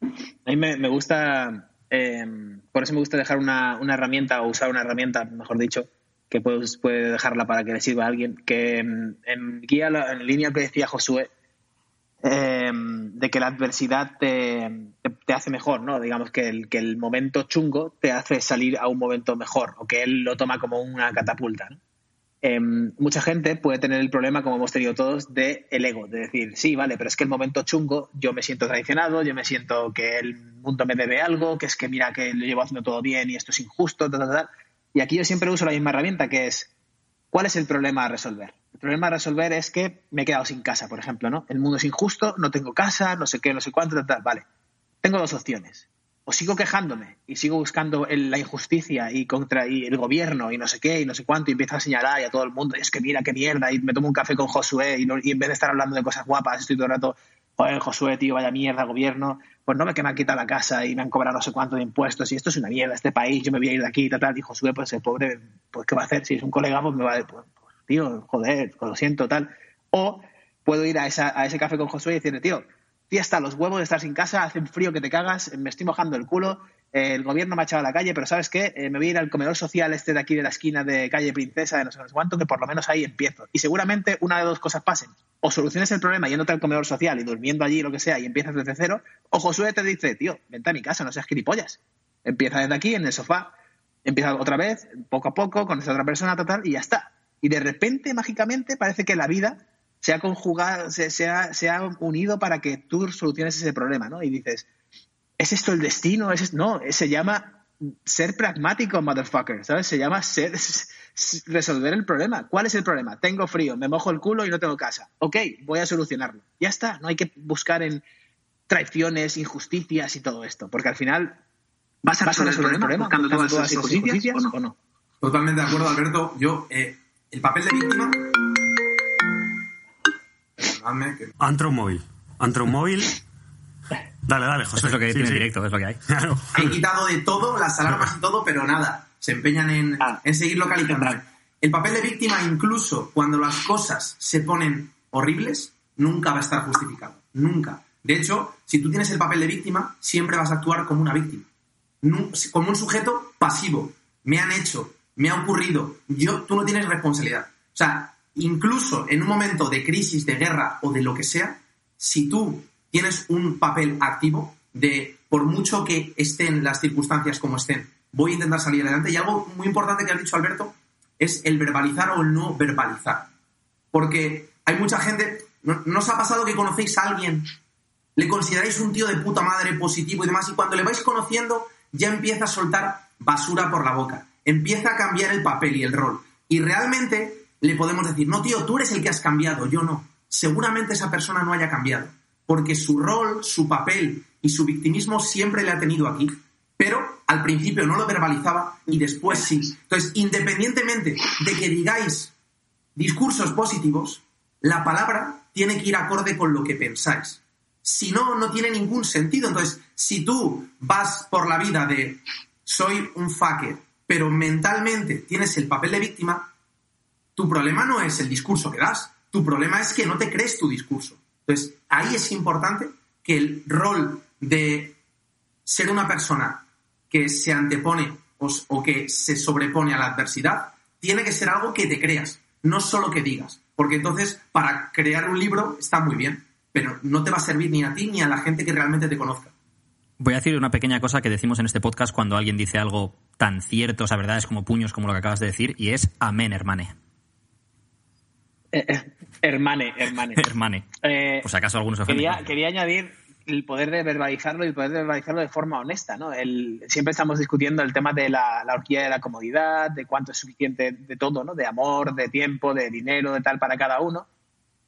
A mí me, me gusta, eh, por eso me gusta dejar una, una herramienta o usar una herramienta, mejor dicho, que puedes, puede dejarla para que le sirva a alguien, que en, guía en línea que decía Josué, eh, de que la adversidad te, te- hace mejor, ¿no? Digamos que el, que el momento chungo te hace salir a un momento mejor, o que él lo toma como una catapulta, ¿no? Eh, mucha gente puede tener el problema, como hemos tenido todos, de el ego, de decir, sí, vale, pero es que el momento chungo yo me siento traicionado, yo me siento que el mundo me debe algo, que es que mira que lo llevo haciendo todo bien y esto es injusto, tal, tal, tal. Y aquí yo siempre uso la misma herramienta, que es, ¿cuál es el problema a resolver? El problema a resolver es que me he quedado sin casa, por ejemplo, ¿no? El mundo es injusto, no tengo casa, no sé qué, no sé cuánto, tal, tal. Vale, tengo dos opciones. O sigo quejándome y sigo buscando la injusticia y contra y el gobierno y no sé qué y no sé cuánto y empiezo a señalar y a todo el mundo, es que mira qué mierda y me tomo un café con Josué y, y en vez de estar hablando de cosas guapas estoy todo el rato, joder, Josué, tío, vaya mierda, gobierno, pues no me que me han quitado la casa y me han cobrado no sé cuánto de impuestos y esto es una mierda, este país, yo me voy a ir de aquí y tal, tal. Y Josué, pues el pobre, pues ¿qué va a hacer? Si es un colega, pues me va a pues, pues, tío, joder, lo siento, tal. O puedo ir a, esa, a ese café con Josué y decirle, tío, tía, hasta los huevos de estar sin casa, hace un frío que te cagas, me estoy mojando el culo, el gobierno me ha echado a la calle, pero ¿sabes qué? Eh, me voy a ir al comedor social este de aquí de la esquina de calle Princesa, de no sé cuánto, que por lo menos ahí empiezo. Y seguramente una de dos cosas pasen. O soluciones el problema yéndote al comedor social y durmiendo allí, lo que sea, y empiezas desde cero, o Josué te dice, tío, vente a mi casa, no seas gilipollas. Empieza desde aquí, en el sofá, empieza otra vez, poco a poco, con esa otra persona, total, y ya está. Y de repente, mágicamente, parece que la vida se ha conjugado, se ha, se ha unido para que tú soluciones ese problema, ¿no? Y dices, ¿es esto el destino? ¿Es, no, se llama ser pragmático, motherfucker, ¿sabes? Se llama ser, resolver el problema. ¿Cuál es el problema? Tengo frío, me mojo el culo y no tengo casa. Ok, voy a solucionarlo. Ya está, no hay que buscar en traiciones, injusticias y todo esto, porque al final ¿Vas a resolver el problema buscando buscando todas esas injusticias o no? o no. Totalmente de acuerdo, Alberto. Yo, eh, el papel de víctima. Perdonadme, que- Antromóvil. Antromóvil. Dale, dale, José. Eso es lo que Sí, tiene sí. directo, es lo que hay. Claro. He quitado de todo, las alarmas y todo, pero nada. Se empeñan en, Ah. en seguir localizando. El papel de víctima, incluso cuando las cosas se ponen horribles, nunca va a estar justificado. Nunca. De hecho, si tú tienes el papel de víctima, siempre vas a actuar como una víctima. Como un sujeto pasivo. Me han hecho, me ha ocurrido. Yo, tú no tienes responsabilidad. O sea, incluso en un momento de crisis, de guerra o de lo que sea, si tú tienes un papel activo de, por mucho que estén las circunstancias como estén, voy a intentar salir adelante. Y algo muy importante que has dicho, Alberto, es el verbalizar o el no verbalizar. Porque hay mucha gente, ¿no, ¿no os ha pasado que conocéis a alguien, le consideráis un tío de puta madre positivo y demás, y cuando le vais conociendo ya empieza a soltar basura por la boca, empieza a cambiar el papel y el rol. Y realmente le podemos decir, no tío, tú eres el que has cambiado, yo no. Seguramente esa persona no haya cambiado, porque su rol, su papel y su victimismo siempre le ha tenido aquí. Pero al principio no lo verbalizaba y después sí. Entonces, independientemente de que digáis discursos positivos, la palabra tiene que ir acorde con lo que pensáis. Si no, no tiene ningún sentido. Entonces, si tú vas por la vida de soy un fucker, pero mentalmente tienes el papel de víctima, tu problema no es el discurso que das, tu problema es que no te crees tu discurso. Entonces, ahí es importante que el rol de ser una persona que se antepone o, que se sobrepone a la adversidad tiene que ser algo que te creas, no solo que digas. Porque entonces, para crear un libro está muy bien, pero no te va a servir ni a ti ni a la gente que realmente te conozca. Voy a decir una pequeña cosa que decimos en este podcast cuando alguien dice algo tan cierto, o sea, verdades como puños, como lo que acabas de decir, y es amén, hermane. Eh, eh, hermane, hermane. hermane. Eh, si acaso algunos ofenden. quería, quería añadir el poder de verbalizarlo y el poder de verbalizarlo de forma honesta, ¿no? El, siempre estamos discutiendo el tema de la, la horquilla de la comodidad, de cuánto es suficiente de todo, ¿no? De amor, de tiempo, de dinero, de tal para cada uno.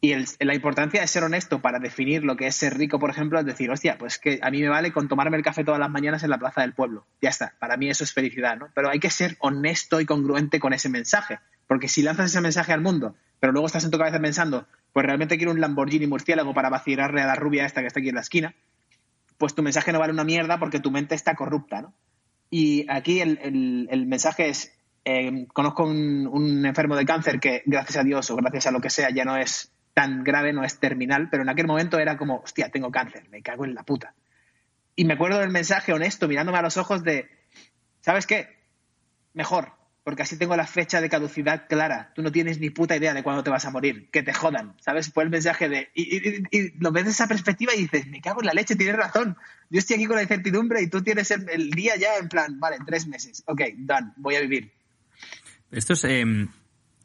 Y el- la importancia de ser honesto para definir lo que es ser rico, por ejemplo, es decir, hostia, pues que a mí me vale con tomarme el café todas las mañanas en la plaza del pueblo. Ya está, para mí eso es felicidad, ¿no? Pero hay que ser honesto y congruente con ese mensaje. Porque si lanzas ese mensaje al mundo, pero luego estás en tu cabeza pensando, pues realmente quiero un Lamborghini murciélago para vacilarle a la rubia esta que está aquí en la esquina, pues tu mensaje no vale una mierda porque tu mente está corrupta, ¿no? Y aquí el, el- el mensaje es, eh, conozco un, un enfermo de cáncer que gracias a Dios o gracias a lo que sea ya no es tan grave, no es terminal, pero en aquel momento era como, hostia, tengo cáncer, me cago en la puta. Y me acuerdo del mensaje honesto, mirándome a los ojos de, ¿sabes qué? Mejor, porque así tengo la fecha de caducidad clara. Tú no tienes ni puta idea de cuándo te vas a morir. Que te jodan, ¿sabes? Fue el mensaje de... Y, y- y lo ves desde esa perspectiva y dices, me cago en la leche, tienes razón. Yo estoy aquí con la incertidumbre y tú tienes el, día ya en plan, vale, tres meses. Ok, done, voy a vivir. Esto es, eh,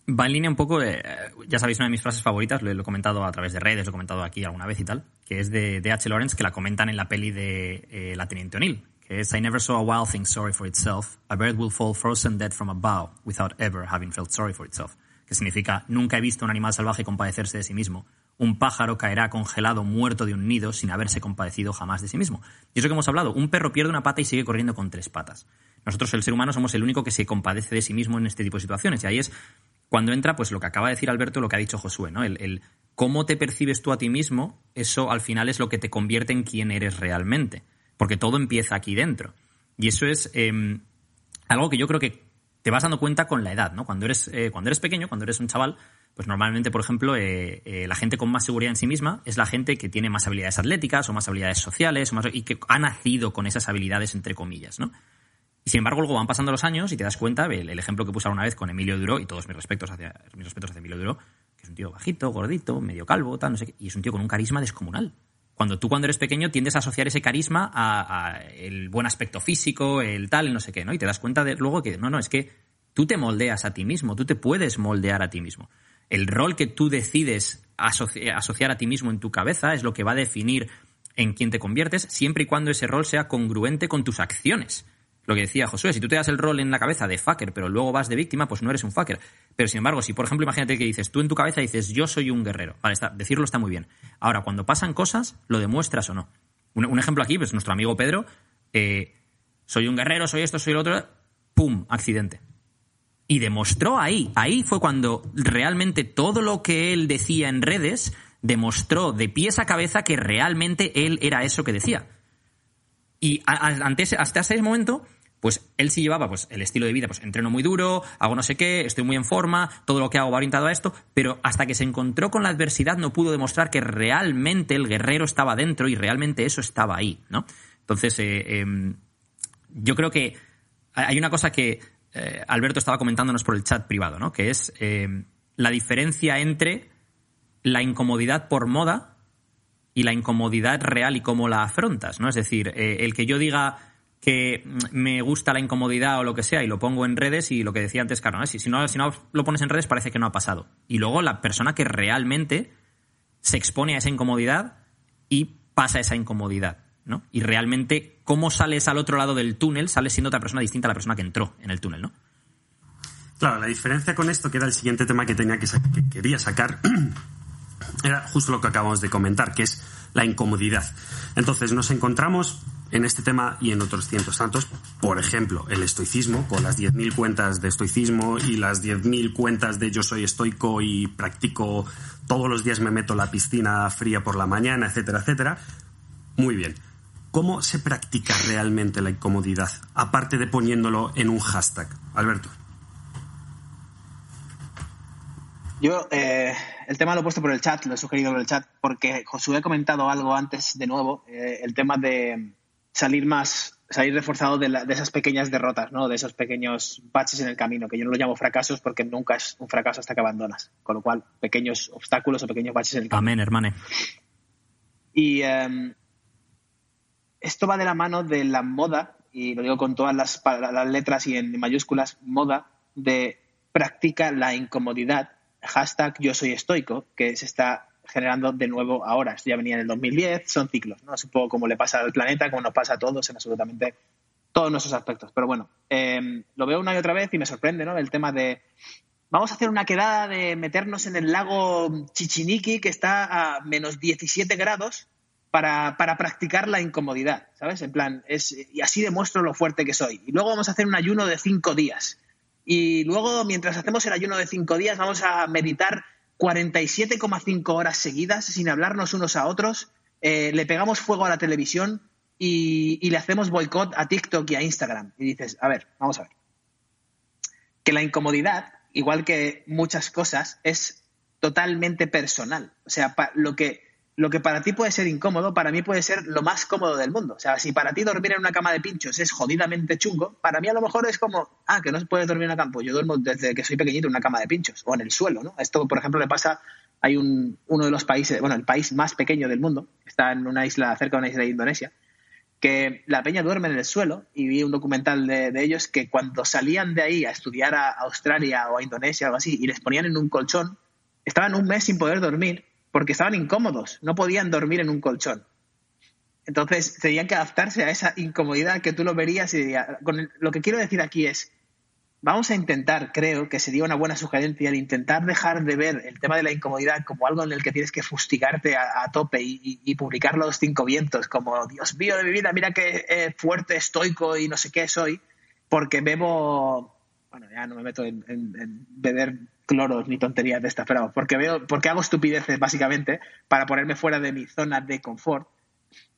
va en línea un poco, eh, ya sabéis, una de mis frases favoritas, lo, he comentado a través de redes, lo he comentado aquí alguna vez y tal, que es de, de H. Lawrence, que la comentan en la peli de eh, La Teniente O'Neill, que es I never saw a wild thing sorry for itself. A bird will fall frozen dead from a bough without ever having felt sorry for itself. Que significa, nunca he visto un animal salvaje compadecerse de sí mismo. Un pájaro caerá congelado muerto de un nido sin haberse compadecido jamás de sí mismo. Y eso que hemos hablado, un perro pierde una pata y sigue corriendo con tres patas. Nosotros, el ser humano, somos el único que se compadece de sí mismo en este tipo de situaciones. Y ahí es cuando entra, pues lo que acaba de decir Alberto, lo que ha dicho Josué, ¿no? El, el cómo te percibes tú a ti mismo, eso al final es lo que te convierte en quién eres realmente. Porque todo empieza aquí dentro. Y eso es eh, algo que yo creo que te vas dando cuenta con la edad, ¿no? Cuando eres, eh, cuando eres pequeño, cuando eres un chaval, pues normalmente, por ejemplo, eh, eh, la gente con más seguridad en sí misma es la gente que tiene más habilidades atléticas o más habilidades sociales o más, y que ha nacido con esas habilidades, entre comillas, ¿no? Y sin embargo, luego van pasando los años y te das cuenta, el, ejemplo que puse una vez con Emilio Duro, y todos mis respetos hacia, mis respetos hacia Emilio Duro, que es un tío bajito, gordito, medio calvo, tal, no sé qué, y es un tío con un carisma descomunal. Cuando tú cuando eres pequeño tiendes a asociar ese carisma a, el buen aspecto físico, el tal, no sé qué, ¿no? Y te das cuenta de luego que no, no, es que tú te moldeas a ti mismo, tú te puedes moldear a ti mismo. El rol que tú decides asoci- asociar a ti mismo en tu cabeza es lo que va a definir en quien te conviertes siempre y cuando ese rol sea congruente con tus acciones. Lo que decía Josué, si tú te das el rol en la cabeza de fucker, pero luego vas de víctima, pues no eres un fucker. Pero sin embargo, si por ejemplo imagínate que dices, tú en tu cabeza dices, yo soy un guerrero. Vale, está, decirlo está muy bien. Ahora, cuando pasan cosas, lo demuestras o no. Un, ejemplo aquí, pues nuestro amigo Pedro, eh, soy un guerrero, soy esto, soy lo otro, ¡pum! Accidente. Y demostró ahí, ahí fue cuando realmente todo lo que él decía en redes demostró de pies a cabeza que realmente él era eso que decía. Y a- hasta ese momento, pues él sí llevaba pues, el estilo de vida, pues entreno muy duro, hago no sé qué, estoy muy en forma, todo lo que hago va orientado a esto, pero hasta que se encontró con la adversidad no pudo demostrar que realmente el guerrero estaba dentro y realmente eso estaba ahí, ¿no? Entonces, eh, em, yo creo que hay una cosa que eh, Alberto estaba comentándonos por el chat privado, ¿no? Que es eh, la diferencia entre la incomodidad por moda y la incomodidad real y cómo la afrontas, ¿no? Es decir, eh, el que yo diga que me gusta la incomodidad o lo que sea y lo pongo en redes y lo que decía antes, ¿no? Si, no, si no lo pones en redes parece que no ha pasado. Y luego la persona que realmente se expone a esa incomodidad y pasa esa incomodidad, ¿no? Y realmente cómo sales al otro lado del túnel, sales siendo otra persona distinta a la persona que entró en el túnel, ¿no? Claro, la diferencia con esto, que era el siguiente tema que tenía que, que quería sacar, era justo lo que acabamos de comentar, que es la incomodidad. Entonces nos encontramos en este tema y en otros cientos tantos, por ejemplo, el estoicismo, con las 10.000 cuentas de estoicismo y las 10.000 cuentas de yo soy estoico y practico todos los días me meto la piscina fría por la mañana, etcétera, etcétera. Muy bien. ¿Cómo se practica realmente la incomodidad? Aparte de poniéndolo en un hashtag. Alberto. Yo eh, el tema lo he puesto por el chat, lo he sugerido por el chat, porque Josué ha comentado algo antes de nuevo, eh, el tema de salir más, salir reforzado de, la- de esas pequeñas derrotas, ¿no? de esos pequeños baches en el camino, que yo no lo llamo fracasos porque nunca es un fracaso hasta que abandonas. Con lo cual, pequeños obstáculos o pequeños baches en el camino. Amén, hermane. Y eh, esto va de la mano de la moda, y lo digo con todas las, las letras y en mayúsculas, moda de practica la incomodidad, hashtag yo soy estoico, que se está generando de nuevo ahora. Esto ya venía en el 2010, son ciclos, ¿no? Es un poco como le pasa al planeta, como nos pasa a todos en absolutamente todos nuestros aspectos. Pero bueno, eh, lo veo una y otra vez y me sorprende, ¿no? El tema de vamos a hacer una quedada de meternos en el lago Chichiniqui, que está a menos 17 grados, para, para practicar la incomodidad, ¿sabes? En plan, es, y así demuestro lo fuerte que soy. Y luego vamos a hacer un ayuno de cinco días. Y luego, mientras hacemos el ayuno de cinco días, vamos a meditar 47,5 horas seguidas sin hablarnos unos a otros. Eh, le pegamos fuego a la televisión y, y le hacemos boicot a TikTok y a Instagram. Y dices, a ver, vamos a ver que la incomodidad, igual que muchas cosas, es totalmente personal. O sea, lo, que, lo que para ti puede ser incómodo, para mí puede ser lo más cómodo del mundo. O sea, si para ti dormir en una cama de pinchos es jodidamente chungo, para mí a lo mejor es como, ah, que no se puede dormir en una cama. Pues yo duermo desde que soy pequeñito en una cama de pinchos o en el suelo, ¿no? Esto, por ejemplo, le pasa, hay un, uno de los países, bueno, el país más pequeño del mundo, está en una isla, cerca de una isla de Indonesia, que la peña duerme en el suelo y vi un documental de, de ellos que cuando salían de ahí a estudiar a Australia o a Indonesia o algo así y les ponían en un colchón, estaban un mes sin poder dormir porque estaban incómodos, no podían dormir en un colchón. Entonces tenían que adaptarse a esa incomodidad que tú lo verías y dirías, lo que quiero decir aquí es, vamos a intentar, creo que sería una buena sugerencia, el intentar dejar de ver el tema de la incomodidad como algo en el que tienes que fustigarte a, tope y, publicar los cinco vientos, como Dios mío de mi vida, mira qué eh, fuerte, estoico y no sé qué soy, porque bebo, bueno, ya no me meto en- en beber cloros ni tonterías de estas, pero porque veo, porque hago estupideces básicamente para ponerme fuera de mi zona de confort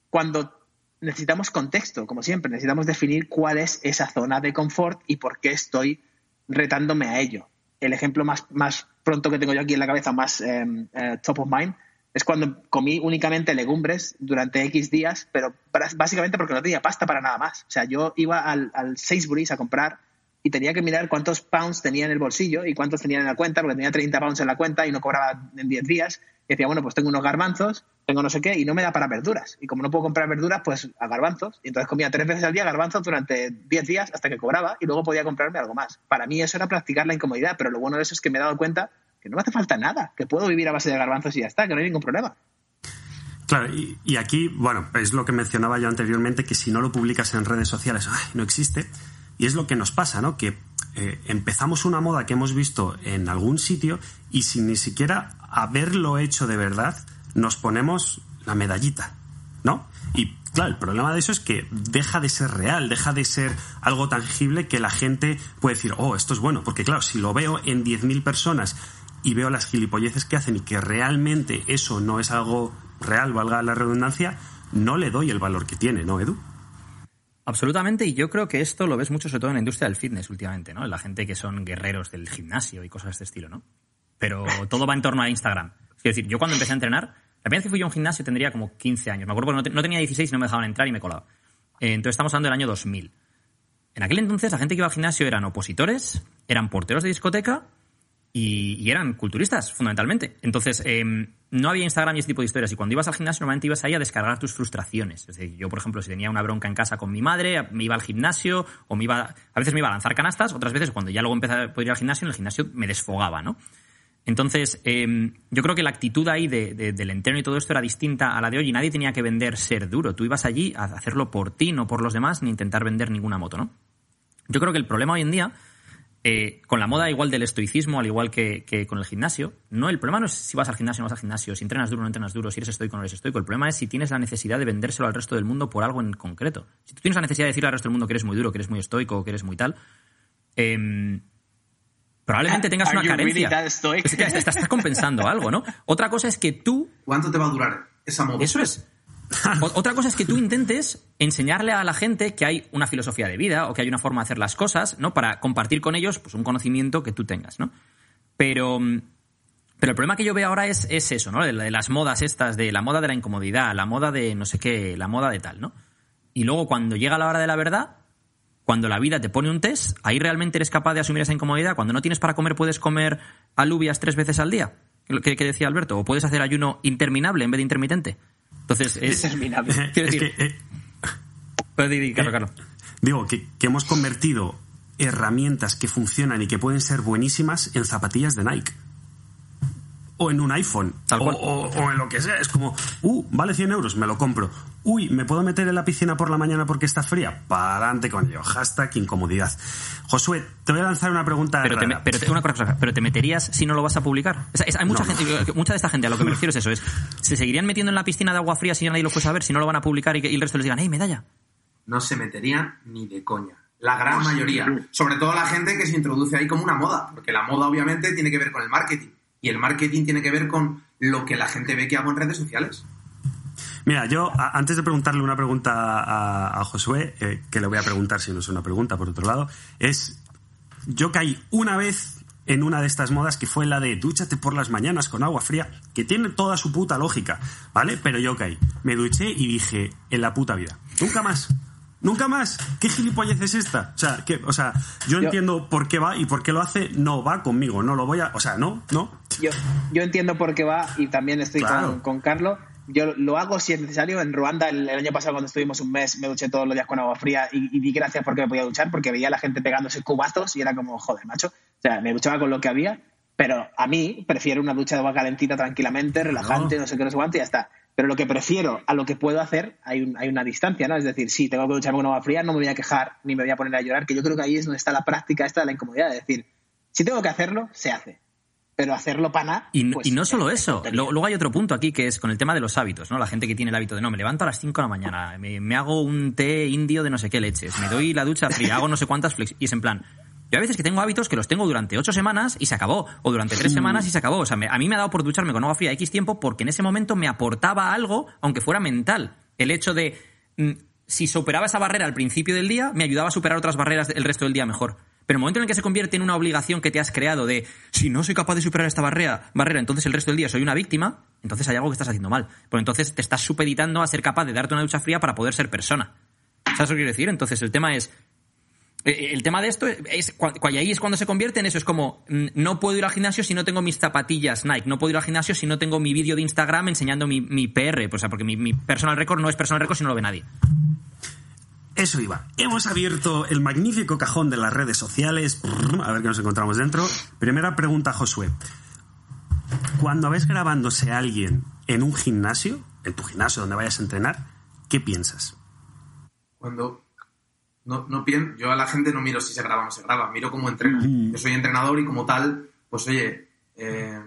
cuando necesitamos contexto, como siempre, necesitamos definir cuál es esa zona de confort y por qué estoy retándome a ello. El ejemplo más, más pronto que tengo yo aquí en la cabeza, más eh, eh, top of mind, es cuando comí únicamente legumbres durante X días, pero básicamente porque no tenía pasta para nada más. O sea, yo iba al, al Sainsbury's a comprar y tenía que mirar cuántos pounds tenía en el bolsillo y cuántos tenía en la cuenta, porque tenía 30 pounds en la cuenta y no cobraba en 10 días. Y decía, bueno, pues tengo unos garbanzos, tengo no sé qué, y no me da para verduras. Y como no puedo comprar verduras, pues a garbanzos. Y entonces comía tres veces al día garbanzos durante 10 días hasta que cobraba y luego podía comprarme algo más. Para mí eso era practicar la incomodidad, pero lo bueno de eso es que me he dado cuenta que no me hace falta nada, que puedo vivir a base de garbanzos y ya está, que no hay ningún problema. Claro, y, aquí, bueno, es lo que mencionaba yo anteriormente, que si no lo publicas en redes sociales, ¡ay, no existe. Y es lo que nos pasa, ¿no? Que eh, empezamos una moda que hemos visto en algún sitio y sin ni siquiera haberlo hecho de verdad, nos ponemos la medallita, ¿no? Y claro, el problema de eso es que deja de ser real, deja de ser algo tangible que la gente puede decir, oh, esto es bueno, porque claro, si lo veo en 10.000 personas y veo las gilipolleces que hacen y que realmente eso no es algo real, valga la redundancia, no le doy el valor que tiene, ¿no, Edu? Absolutamente, y yo creo que esto lo ves mucho, sobre todo en la industria del fitness últimamente, ¿no? La gente que son guerreros del gimnasio y cosas de este estilo, ¿no? Pero todo va en torno a Instagram. Es decir, yo cuando empecé a entrenar, la primera vez que fui yo a un gimnasio tendría como 15 años. Me acuerdo porque no, no tenía 16 y no me dejaban entrar y me colaba. Eh, entonces estamos hablando del año 2000. En aquel entonces la gente que iba al gimnasio eran opositores, eran porteros de discoteca y, eran culturistas, fundamentalmente. Entonces, eh, no había Instagram y ese tipo de historias. Y cuando ibas al gimnasio, normalmente ibas ahí a descargar tus frustraciones. Es decir, yo, por ejemplo, si tenía una bronca en casa con mi madre, me iba al gimnasio, o me iba. A veces me iba a lanzar canastas, otras veces, cuando ya luego empecé a poder ir al gimnasio, en el gimnasio me desfogaba, ¿no? Entonces, eh, yo creo que la actitud ahí de- de- del entreno y todo esto era distinta a la de hoy y nadie tenía que vender ser duro. Tú ibas allí a hacerlo por ti, no por los demás, ni intentar vender ninguna moto, ¿no? Yo creo que el problema hoy en día, eh, con la moda igual del estoicismo, al igual que, que con el gimnasio, no, el problema no es si vas al gimnasio o no vas al gimnasio, si entrenas duro o no entrenas duro, si eres estoico o no eres estoico. El problema es si tienes la necesidad de vendérselo al resto del mundo por algo en concreto. Si tú tienes la necesidad de decirle al resto del mundo que eres muy duro, que eres muy estoico, que eres muy tal, em, probablemente tengas Are una really carencia. que estás, estás compensando algo, ¿no? Otra cosa es que tú ¿Cuánto te va a durar esa moda? eso es. Otra cosa es que tú intentes enseñarle a la gente que hay una filosofía de vida o que hay una forma de hacer las cosas, ¿no? Para compartir con ellos pues, un conocimiento que tú tengas, ¿no? Pero, pero el problema que yo veo ahora es, es eso, ¿no? De, la- de las modas estas, de la moda de la incomodidad, la moda de no sé qué, la moda de tal, ¿no? Y luego cuando llega la hora de la verdad, cuando la vida te pone un test, ahí realmente eres capaz de asumir esa incomodidad. Cuando no tienes para comer, puedes comer alubias tres veces al día, que, que decía Alberto, o puedes hacer ayuno interminable en vez de intermitente. Entonces, es. Interminable. Quiero es decir- que, eh, Puedes decir, Carlos, Carlos. digo, que, que hemos convertido herramientas que funcionan y que pueden ser buenísimas en zapatillas de Nike. O en un iPhone. Tal o, cual. o- o en lo que sea. Es como, uh, vale 100 euros, me lo compro. Uy, ¿me puedo meter en la piscina por la mañana porque está fría? Para adelante con ello. Hashtag incomodidad. Josué, te voy a lanzar una pregunta Pero, te, rara. me- pero te- una cosa, pero te meterías si no lo vas a publicar. Es- es- hay mucha No, gente, mucha de esta gente a lo que me refiero es eso, es se seguirían metiendo en la piscina de agua fría si nadie lo fuese a ver, si no lo van a publicar y, que- y el resto les digan, ¡hey, medalla! No se meterían ni de coña. La gran mayoría. Sobre todo la gente que se introduce ahí como una moda. Porque la moda obviamente tiene que ver con el marketing. Y el marketing tiene que ver con lo que la gente ve que hago en redes sociales. Mira, yo a- antes de preguntarle una pregunta a, a Josué, eh, que le voy a preguntar si no es una pregunta por otro lado, es yo caí una vez en una de estas modas que fue la de dúchate por las mañanas con agua fría, que tiene toda su puta lógica, ¿vale? Pero yo caí, me duché y dije, en la puta vida, nunca más. Nunca más. ¿Qué gilipollez es esta? O sea, que, o sea, yo, Yo- entiendo por qué va y por qué lo hace. No va conmigo. No lo voy a. O sea, no, no. Yo, yo entiendo por qué va y también estoy Claro. con, con Carlos. Yo lo hago si es necesario. En Ruanda, el, el año pasado, cuando estuvimos un mes, me duché todos los días con agua fría y, y di gracias porque me podía duchar, porque veía a la gente pegándose cubazos y era como, joder, macho. O sea, me duchaba con lo que había, pero a mí prefiero una ducha de agua calentita tranquilamente, relajante, no sé qué, no sé cuánto y ya está. Pero lo que prefiero a lo que puedo hacer, hay, un- hay una distancia, ¿no? Es decir, si tengo que ducharme con agua fría, no me voy a quejar ni me voy a poner a llorar, que yo creo que ahí es donde está la práctica esta de la incomodidad. Es decir, si tengo que hacerlo, se hace. Pero hacerlo para nada. Y, no- pues, y no solo es eso, luego, luego hay otro punto aquí que es con el tema de los hábitos, ¿no? La gente que tiene el hábito de, no, me levanto a las 5 de la mañana, me, me hago un té indio de no sé qué leches, me doy la ducha fría, hago no sé cuántas flex... Y es en plan, yo a veces que tengo hábitos que los tengo durante 8 semanas y se acabó, o durante 3 semanas y se acabó. O sea, me- a mí me ha dado por ducharme con agua fría X tiempo porque en ese momento me aportaba algo, aunque fuera mental. El hecho de, mm, si superaba esa barrera al principio del día, me ayudaba a superar otras barreras el resto del día mejor. Pero el momento en el que se convierte en una obligación que te has creado de si no soy capaz de superar esta barrera, barrera, entonces el resto del día soy una víctima, entonces hay algo que estás haciendo mal. Porque entonces te estás supeditando a ser capaz de darte una ducha fría para poder ser persona. ¿Sabes lo que quiero decir? Entonces el tema es. eh, El tema de esto es, ahí es cuando se convierte en eso. Es como, mm, no puedo ir al gimnasio si no tengo mis zapatillas Nike. No puedo ir al gimnasio si no tengo mi vídeo de Instagram enseñando mi, mi PR. Pues, o sea, porque mi, mi personal record no es personal record si no lo ve nadie. Eso iba. Hemos abierto el magnífico cajón de las redes sociales. A ver qué nos encontramos dentro. Primera pregunta, Josué. Cuando ves grabándose a alguien en un gimnasio, en tu gimnasio, donde vayas a entrenar, ¿qué piensas? Cuando no, no pien- yo a la gente no miro si se graba o no se graba, miro cómo entrena. Yo soy entrenador y como tal, pues oye, eh,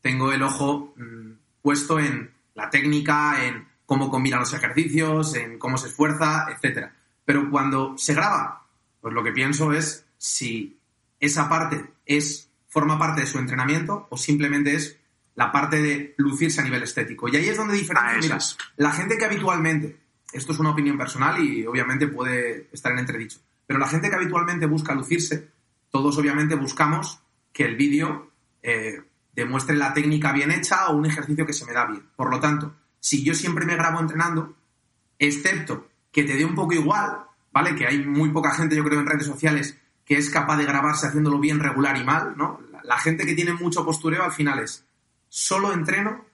tengo el ojo mm, puesto en la técnica, en cómo combina los ejercicios, en cómo se esfuerza, etcétera. Pero cuando se graba, pues lo que pienso es si esa parte es forma parte de su entrenamiento o simplemente es la parte de lucirse a nivel estético. Y ahí es donde diferencia, Ah, la gente que habitualmente, esto es una opinión personal y obviamente puede estar en entredicho, pero la gente que habitualmente busca lucirse, todos obviamente buscamos que el vídeo eh, demuestre la técnica bien hecha o un ejercicio que se me da bien. Por lo tanto, si yo siempre me grabo entrenando, excepto que te dé un poco igual, ¿vale? Que hay muy poca gente, yo creo, en redes sociales que es capaz de grabarse haciéndolo bien, regular y mal, ¿no? La, gente que tiene mucho postureo al final es solo entreno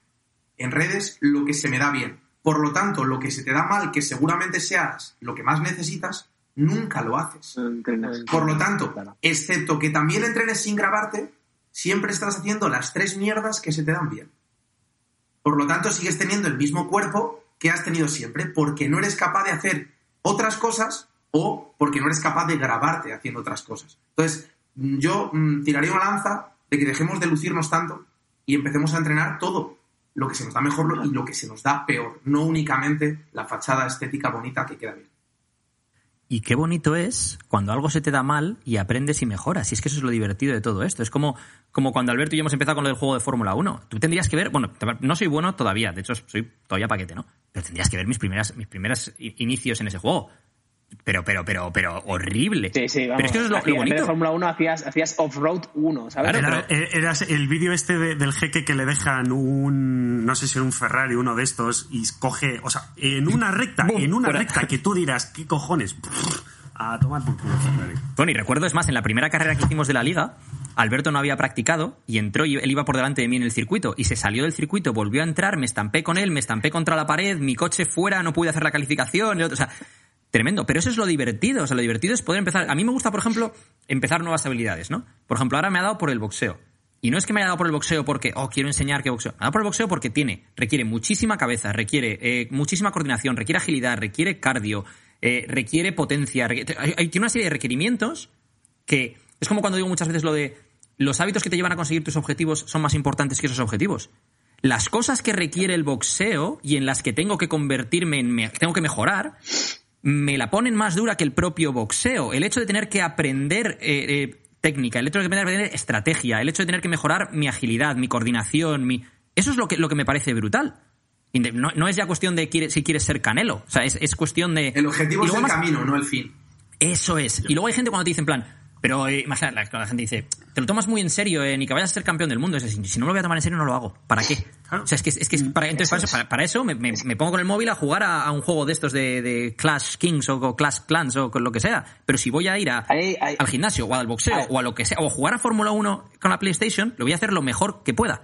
en redes lo que se me da bien. Por lo tanto, lo que se te da mal, que seguramente seas lo que más necesitas, nunca lo haces. Por lo tanto, excepto que también entrenes sin grabarte, siempre estás haciendo las tres mierdas que se te dan bien. Por lo tanto, sigues teniendo el mismo cuerpo que has tenido siempre, porque no eres capaz de hacer otras cosas o porque no eres capaz de grabarte haciendo otras cosas. Entonces, mm, yo mm, tiraría una lanza de que dejemos de lucirnos tanto y empecemos a entrenar todo lo que se nos da mejor y lo que se nos da peor, no únicamente la fachada estética bonita que queda bien. Y qué bonito es cuando algo se te da mal y aprendes y mejoras. Y es que eso es lo divertido de todo esto. Es como, como cuando Alberto y yo hemos empezado con lo del juego de Fórmula 1. Tú tendrías que ver, bueno, no soy bueno todavía, de hecho soy todavía paquete, ¿no? Pero tendrías que ver mis primeras, mis primeros inicios en ese juego. Pero, pero, pero, pero horrible. Sí, sí, vamos. pero es que eso es lo, Hacía- lo En bonito. Fórmula 1 hacías, hacías off-road 1, ¿sabes? Claro, Era, pero- eh, era el vídeo este de- del jeque que le dejan un, no sé si era un Ferrari, uno de estos, y coge, o sea, en una recta, en una recta que tú dirás, ¿qué cojones? A tomar por culo Ferrari. Tony, recuerdo, es más, en la primera carrera que hicimos de la liga, Alberto no había practicado y entró y él iba por delante de mí en el circuito y se salió del circuito, volvió a entrar, me estampé con él, me estampé contra la pared, mi coche fuera, no pude hacer la calificación, el otro- o sea, tremendo. Pero eso es lo divertido, o sea, lo divertido es poder empezar. A mí me gusta, por ejemplo, empezar nuevas habilidades, ¿no? Por ejemplo, ahora me ha dado por el boxeo. Y no es que me haya dado por el boxeo porque, oh, quiero enseñar que boxeo. Me ha dado por el boxeo porque tiene, requiere muchísima cabeza, requiere eh, muchísima coordinación, requiere agilidad, requiere cardio, eh, requiere potencia, hay, tiene una serie de requerimientos que es como cuando digo muchas veces lo de los hábitos que te llevan a conseguir tus objetivos son más importantes que esos objetivos. Las cosas que requiere el boxeo y en las que tengo que convertirme en tengo que mejorar me la ponen más dura que el propio boxeo. El hecho de tener que aprender eh, eh, técnica, el hecho de tener que aprender estrategia, el hecho de tener que mejorar mi agilidad, mi coordinación, mi eso es lo que lo que me parece brutal. No, no es ya cuestión de quiere- si quieres ser canelo, o sea, es, es cuestión de El objetivo es el camino, no el fin. eso es. Y luego hay gente cuando te dice en plan, pero eh, imagina, la, la gente dice, te lo tomas muy en serio, eh, ni que vayas a ser campeón del mundo. Es decir, si no lo voy a tomar en serio, no lo hago. ¿Para qué? Claro. O sea, es que, es que es para, entonces, para eso, para, para eso me, me- me pongo con el móvil a jugar a, a un juego de estos de, de Clash Kings o, o Clash Clans o con lo que sea. Pero si voy a ir a, Ahí- ahí- al gimnasio o al boxeo Ahí. o a lo que sea, o jugar a Fórmula 1 con la PlayStation, lo voy a hacer lo mejor que pueda.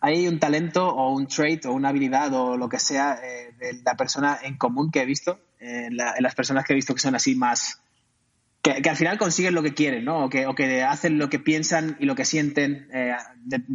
hay un talento o un trait o una habilidad o lo que sea eh, de la persona en común que he visto, eh, en, la- en las personas que he visto que son así más... Que, al final consiguen lo que quieren, ¿no? O que, hacen lo que piensan y lo que sienten eh,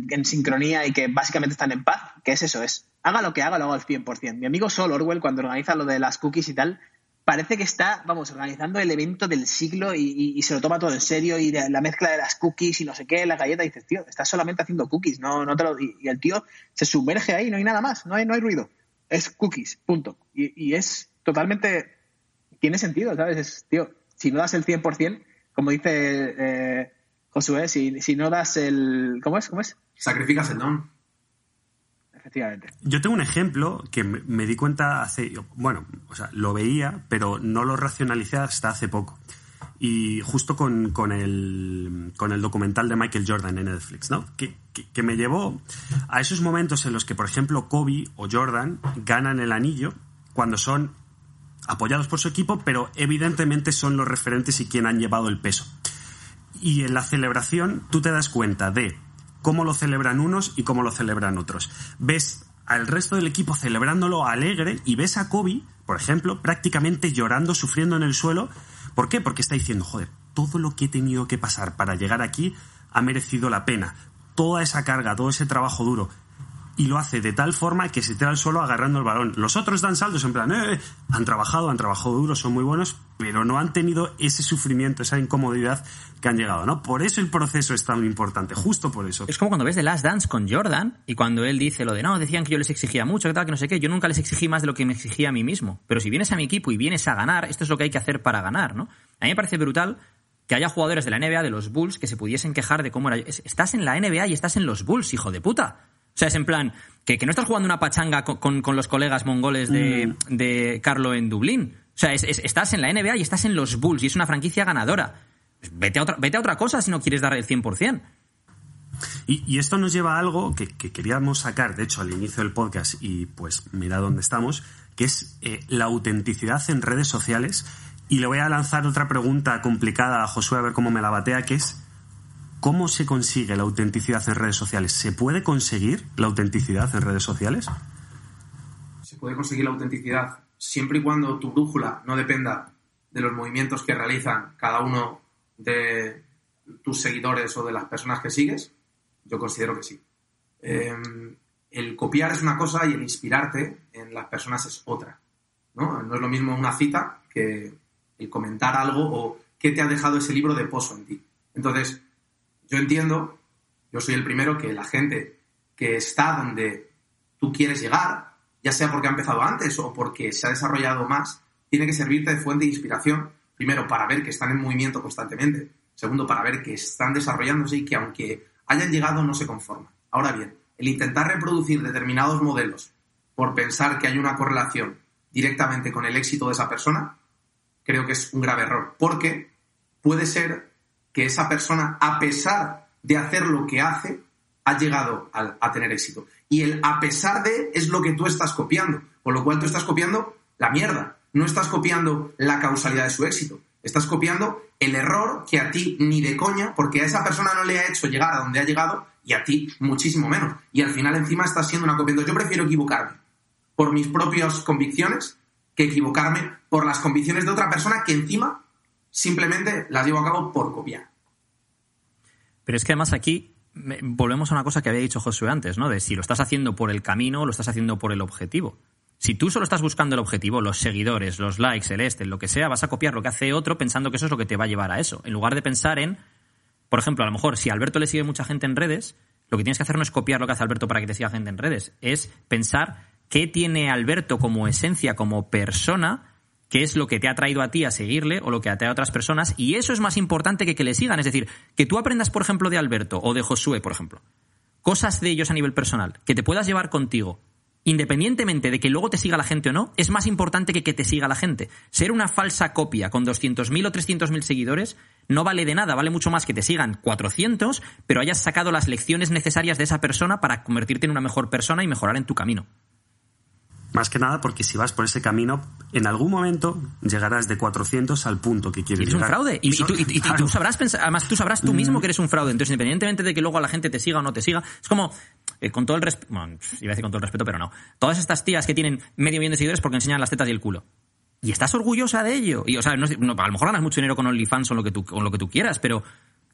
en sincronía y que básicamente están en paz, que es eso, es haga lo que haga, lo hago al 100%. Mi amigo Sol Orwell, cuando organiza lo de las cookies y tal, parece que está, vamos, organizando el evento del siglo y, se lo toma todo en serio y la, la mezcla de las cookies y no sé qué, la galleta, y dices, tío, estás solamente haciendo cookies, no, no te lo, y, y el tío se sumerge ahí, no hay nada más, no hay, no hay ruido, es cookies, punto. Y es totalmente, tiene sentido, ¿sabes? Es, tío, si no das el 100%, como dice eh, Josué, si, si no das el, ¿cómo es? ¿Cómo es? Sacrificas el don. Efectivamente. Yo tengo un ejemplo que me, me di cuenta hace. Bueno, o sea, lo veía, pero no lo racionalicé hasta hace poco. Y justo con, con el, con el documental de Michael Jordan en Netflix, ¿no? Que, que, que me llevó a esos momentos en los que, por ejemplo, Kobe o Jordan ganan el anillo cuando son apoyados por su equipo, pero evidentemente son los referentes y quien han llevado el peso. Y en la celebración tú te das cuenta de cómo lo celebran unos y cómo lo celebran otros. Ves al resto del equipo celebrándolo alegre y ves a Kobe, por ejemplo, prácticamente llorando, sufriendo en el suelo. ¿Por qué? Porque está diciendo, joder, todo lo que he tenido que pasar para llegar aquí ha merecido la pena. Toda esa carga, todo ese trabajo duro. Y lo hace de tal forma que se tira al suelo agarrando el balón. Los otros dan saltos en plan, "Eh, han trabajado, han trabajado duro, son muy buenos, pero no han tenido ese sufrimiento, esa incomodidad que han llegado, ¿no? Por eso el proceso es tan importante, justo por eso. Es como cuando ves The Last Dance con Jordan y cuando él dice lo de no, decían que yo les exigía mucho, que tal, que no sé qué. Yo nunca les exigí más de lo que me exigía a mí mismo. Pero si vienes a mi equipo y vienes a ganar, esto es lo que hay que hacer para ganar, ¿no? A mí me parece brutal que haya jugadores de la NBA, de los Bulls, que se pudiesen quejar de cómo era. es- Estás en la NBA y estás en los Bulls, hijo de puta. O sea, es en plan, que, que no estás jugando una pachanga con, con- con los colegas mongoles de, de Carlo en Dublín. O sea, es- es- estás en la NBA y estás en los Bulls y es una franquicia ganadora. Pues Vete a otra, vete a otra cosa si no quieres dar el 100%. Y, y esto nos lleva a algo que, que queríamos sacar, de hecho, al inicio del podcast, y pues mira dónde estamos, que es eh, la autenticidad en redes sociales. Y le voy a lanzar otra pregunta complicada a Josué a ver cómo me la batea, que es ¿cómo se consigue la autenticidad en redes sociales? ¿Se puede conseguir la autenticidad en redes sociales? se puede conseguir la autenticidad siempre y cuando tu brújula no dependa de los movimientos que realizan cada uno de tus seguidores o de las personas que sigues, yo considero que sí. Eh, el copiar es una cosa y el inspirarte en las personas es otra. ¿no? no es lo mismo una cita que el comentar algo o qué te ha dejado ese libro de pozo en ti. Entonces, yo entiendo, yo soy el primero que la gente que está donde tú quieres llegar, ya sea porque ha empezado antes o porque se ha desarrollado más, tiene que servirte de fuente de inspiración, primero para ver que están en movimiento constantemente, segundo para ver que están desarrollándose y que aunque hayan llegado no se conforman. Ahora bien, el intentar reproducir determinados modelos por pensar que hay una correlación directamente con el éxito de esa persona, creo que es un grave error, porque puede ser que esa persona, a pesar de hacer lo que hace, ha llegado a, a tener éxito. Y el a pesar de es lo que tú estás copiando, con lo cual tú estás copiando la mierda, no estás copiando la causalidad de su éxito, estás copiando el error que a ti ni de coña, porque a esa persona no le ha hecho llegar a donde ha llegado y a ti muchísimo menos. Y al final encima estás siendo una copia. Yo prefiero equivocarme por mis propias convicciones que equivocarme por las convicciones de otra persona que encima simplemente las llevo a cabo por copiar. Pero es que además aquí volvemos a una cosa que había dicho Josué antes, ¿no? De si lo estás haciendo por el camino o lo estás haciendo por el objetivo. Si tú solo estás buscando el objetivo, los seguidores, los likes, el este, lo que sea, vas a copiar lo que hace otro pensando que eso es lo que te va a llevar a eso. En lugar de pensar en, por ejemplo, a lo mejor si Alberto le sigue mucha gente en redes, lo que tienes que hacer no es copiar lo que hace Alberto para que te siga gente en redes, es pensar qué tiene Alberto como esencia, como persona, qué es lo que te ha traído a ti a seguirle o lo que atrae a otras personas, y eso es más importante que que le sigan. Es decir, que tú aprendas, por ejemplo, de Alberto o de Josué, por ejemplo, cosas de ellos a nivel personal, que te puedas llevar contigo, independientemente de que luego te siga la gente o no, es más importante que que te siga la gente. Ser una falsa copia con 200.000 o 300.000 seguidores no vale de nada, vale mucho más que te sigan 400, pero hayas sacado las lecciones necesarias de esa persona para convertirte en una mejor persona y mejorar en tu camino. Más que nada porque si vas por ese camino, en algún momento llegarás de 400 al punto que quieres Eres un llegar. fraude. Y, y tú, y- y- Claro. tú sabrás pensar, además tú sabrás tú mismo que eres un fraude. Entonces, independientemente de que luego a la gente te siga o no te siga, es como, eh, con todo el respeto, bueno, iba a decir con todo el respeto, pero no. Todas estas tías que tienen medio millón de seguidores porque enseñan las tetas y el culo. Y estás orgullosa de ello. Y, o sea, no es- no, a lo mejor ganas mucho dinero con OnlyFans o lo que tú, con lo que tú quieras, pero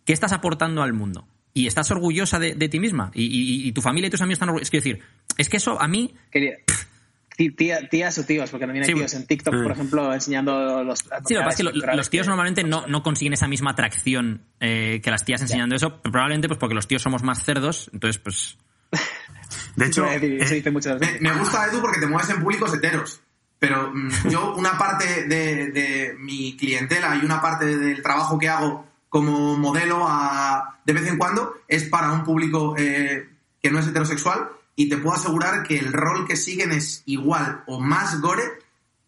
¿qué estás aportando al mundo? Y estás orgullosa de, de ti misma. Y, y- y tu familia y tus amigos están orgullosos. Es que decir, es que eso a mí Quería- Tí- tía- tías o tíos, porque también hay Sí, tíos en TikTok, por ejemplo, enseñando los. Sí, lo que pasa es que los tíos que- normalmente no, no consiguen esa misma atracción eh, que las tías enseñando eso, probablemente pues porque los tíos somos más cerdos, entonces pues... De hecho, eso eh, dice muchas Me, veces. me gusta, Edu, porque te mueves en públicos heteros. Pero mm, yo, una parte de, de mi clientela y una parte del trabajo que hago como modelo a- de vez en cuando es para un público eh, que no es heterosexual y te puedo asegurar que el rol que siguen es igual o más gore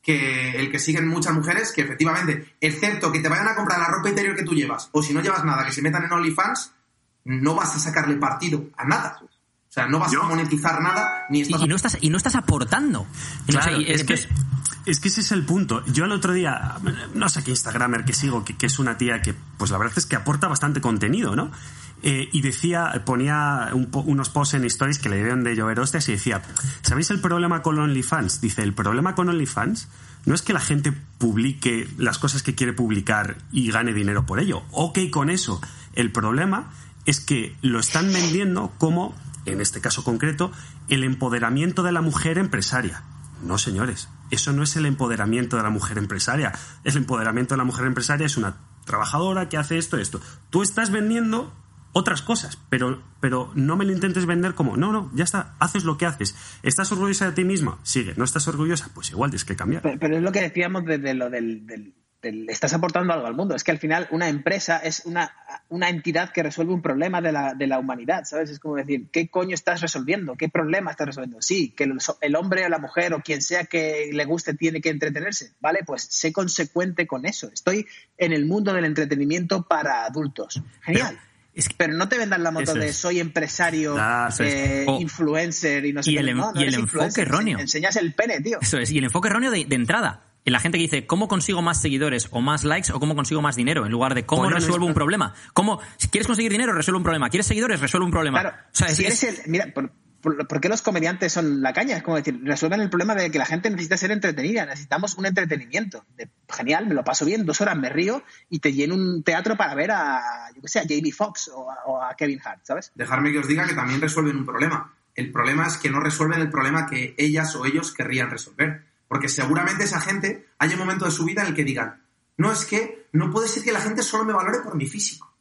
que el que siguen muchas mujeres que efectivamente, excepto que te vayan a comprar la ropa interior que tú llevas o si no llevas nada, que se metan en OnlyFans, no vas a sacarle partido a nada. O sea, no vas Yo- a monetizar nada ni estás y no estás y no estás aportando. Y no sé, Claro, y es, que, es que ese es el punto. Yo el otro día, no sé qué Instagramer que sigo, que, que es una tía que, pues la verdad es que aporta bastante contenido, ¿no? Eh, y decía, ponía un po- unos posts en stories que le debían de llover hostias y decía, ¿sabéis el problema con OnlyFans? Dice, el problema con OnlyFans no es que la gente publique las cosas que quiere publicar y gane dinero por ello. Ok con eso. El problema es que lo están vendiendo como en este caso concreto, el empoderamiento de la mujer empresaria. No, señores, eso no es el empoderamiento de la mujer empresaria. El empoderamiento de la mujer empresaria es una trabajadora que hace esto, esto. Tú estás vendiendo otras cosas, pero, pero no me lo intentes vender como, no, no, ya está, haces lo que haces. ¿Estás orgullosa de ti misma? Sigue. ¿No estás orgullosa? Pues igual tienes que cambiar. Pero, es lo que decíamos de, de lo del, del- del- Estás aportando algo al mundo. Es que al final una empresa es una, una entidad que resuelve un problema de la, de la humanidad, ¿sabes? Es como decir, ¿qué coño estás resolviendo? ¿Qué problema estás resolviendo? Sí, que el, el hombre o la mujer o quien sea que le guste tiene que entretenerse, ¿vale? Pues sé consecuente con eso. Estoy en el mundo del entretenimiento para adultos. Genial. Es que- Pero no te vendan la moto de soy empresario, Ah, eh, O- influencer y no sé y qué. el No, no y el enfoque erróneo. Enseñas el pene, tío. Eso es, y el enfoque erróneo de, de entrada. En la gente que dice, ¿cómo consigo más seguidores o más likes o cómo consigo más dinero? En lugar de cómo resuelvo un problema. ¿Cómo, si quieres conseguir dinero, resuelve un problema. ¿Quieres seguidores? Resuelve un problema. Claro, O sea, es- si es- eres el. Mira, por, por- ¿por qué los comediantes son la caña? Es como decir, resuelven el problema de que la gente necesita ser entretenida. Necesitamos un entretenimiento. De, genial, me lo paso bien, dos horas me río y te lleno un teatro para ver a, yo qué sé, a Jamie Foxx o, a- Kevin Hart, ¿sabes? Dejarme que os diga que también resuelven un problema. El problema es que no resuelven el problema que ellas o ellos querrían resolver. Porque seguramente esa gente haya un momento de su vida en el que digan, no es que no puede ser que la gente solo me valore por mi físico.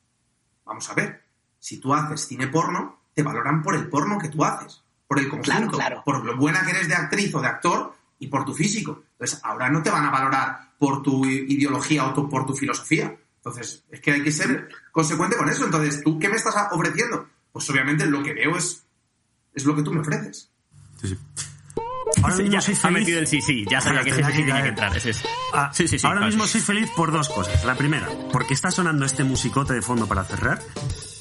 Vamos a ver, si tú haces cine porno, te valoran por el porno que tú haces, por el conjunto, Claro, claro. por lo buena que eres de actriz o de actor y por tu físico. Entonces, ahora no te van a valorar por tu ideología o tu- por tu filosofía. Entonces, es que hay que ser consecuente con eso. Entonces, ¿tú qué me estás ofreciendo? Pues obviamente lo que veo es, es lo que tú me ofreces. Sí, sí. Ahora Sí, mismo ya soy ha feliz. metido el sí, sí. Ya sabía que ese Espérate, sí tenía ya, que ya. entrar. Ese es. Ah, sí, sí, sí. Ahora claro. mismo soy feliz por dos cosas. La primera, porque está sonando este musicote de fondo para cerrar.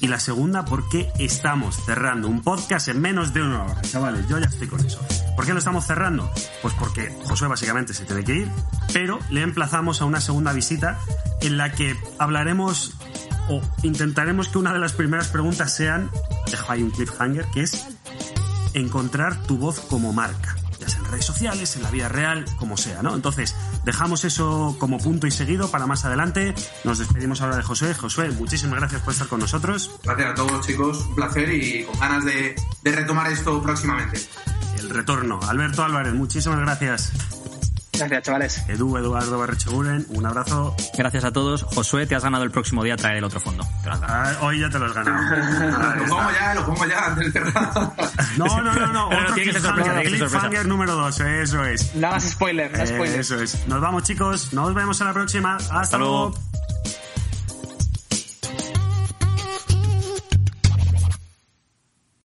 Y la segunda, porque estamos cerrando un podcast en menos de una hora. Chavales, yo ya estoy con eso. ¿Por qué lo estamos cerrando? Pues porque Josué básicamente se tiene que ir, pero le emplazamos a una segunda visita en la que hablaremos o intentaremos que una de las primeras preguntas sean, dejo ahí un cliffhanger, que es encontrar tu voz como marca, en redes sociales, en la vida real, como sea, ¿no? Entonces, dejamos eso como punto y seguido para más adelante. Nos despedimos ahora de Josué. Josué, muchísimas gracias por estar con nosotros. Gracias a todos, chicos. Un placer y con ganas de, de retomar esto próximamente. El retorno. Alberto Álvarez, muchísimas gracias. Gracias, chavales. Edu, Eduardo Barrecheguren, un abrazo. Gracias a todos. Josué, te has ganado el próximo día traer el otro fondo. Te lo has ganado. Ah, hoy ya te lo has ganado. Lo pongo ya, lo pongo ya antes de cerrar. No, no, no, no. Pero Otro tiene que ser sorpresa, cliffhanger, tiene que ser sorpresa. cliffhanger número dos. Eso es. No hagas spoiler, no spoiler. Eso es. Nos vamos, chicos. Nos vemos en la próxima. Hasta, Hasta luego. luego.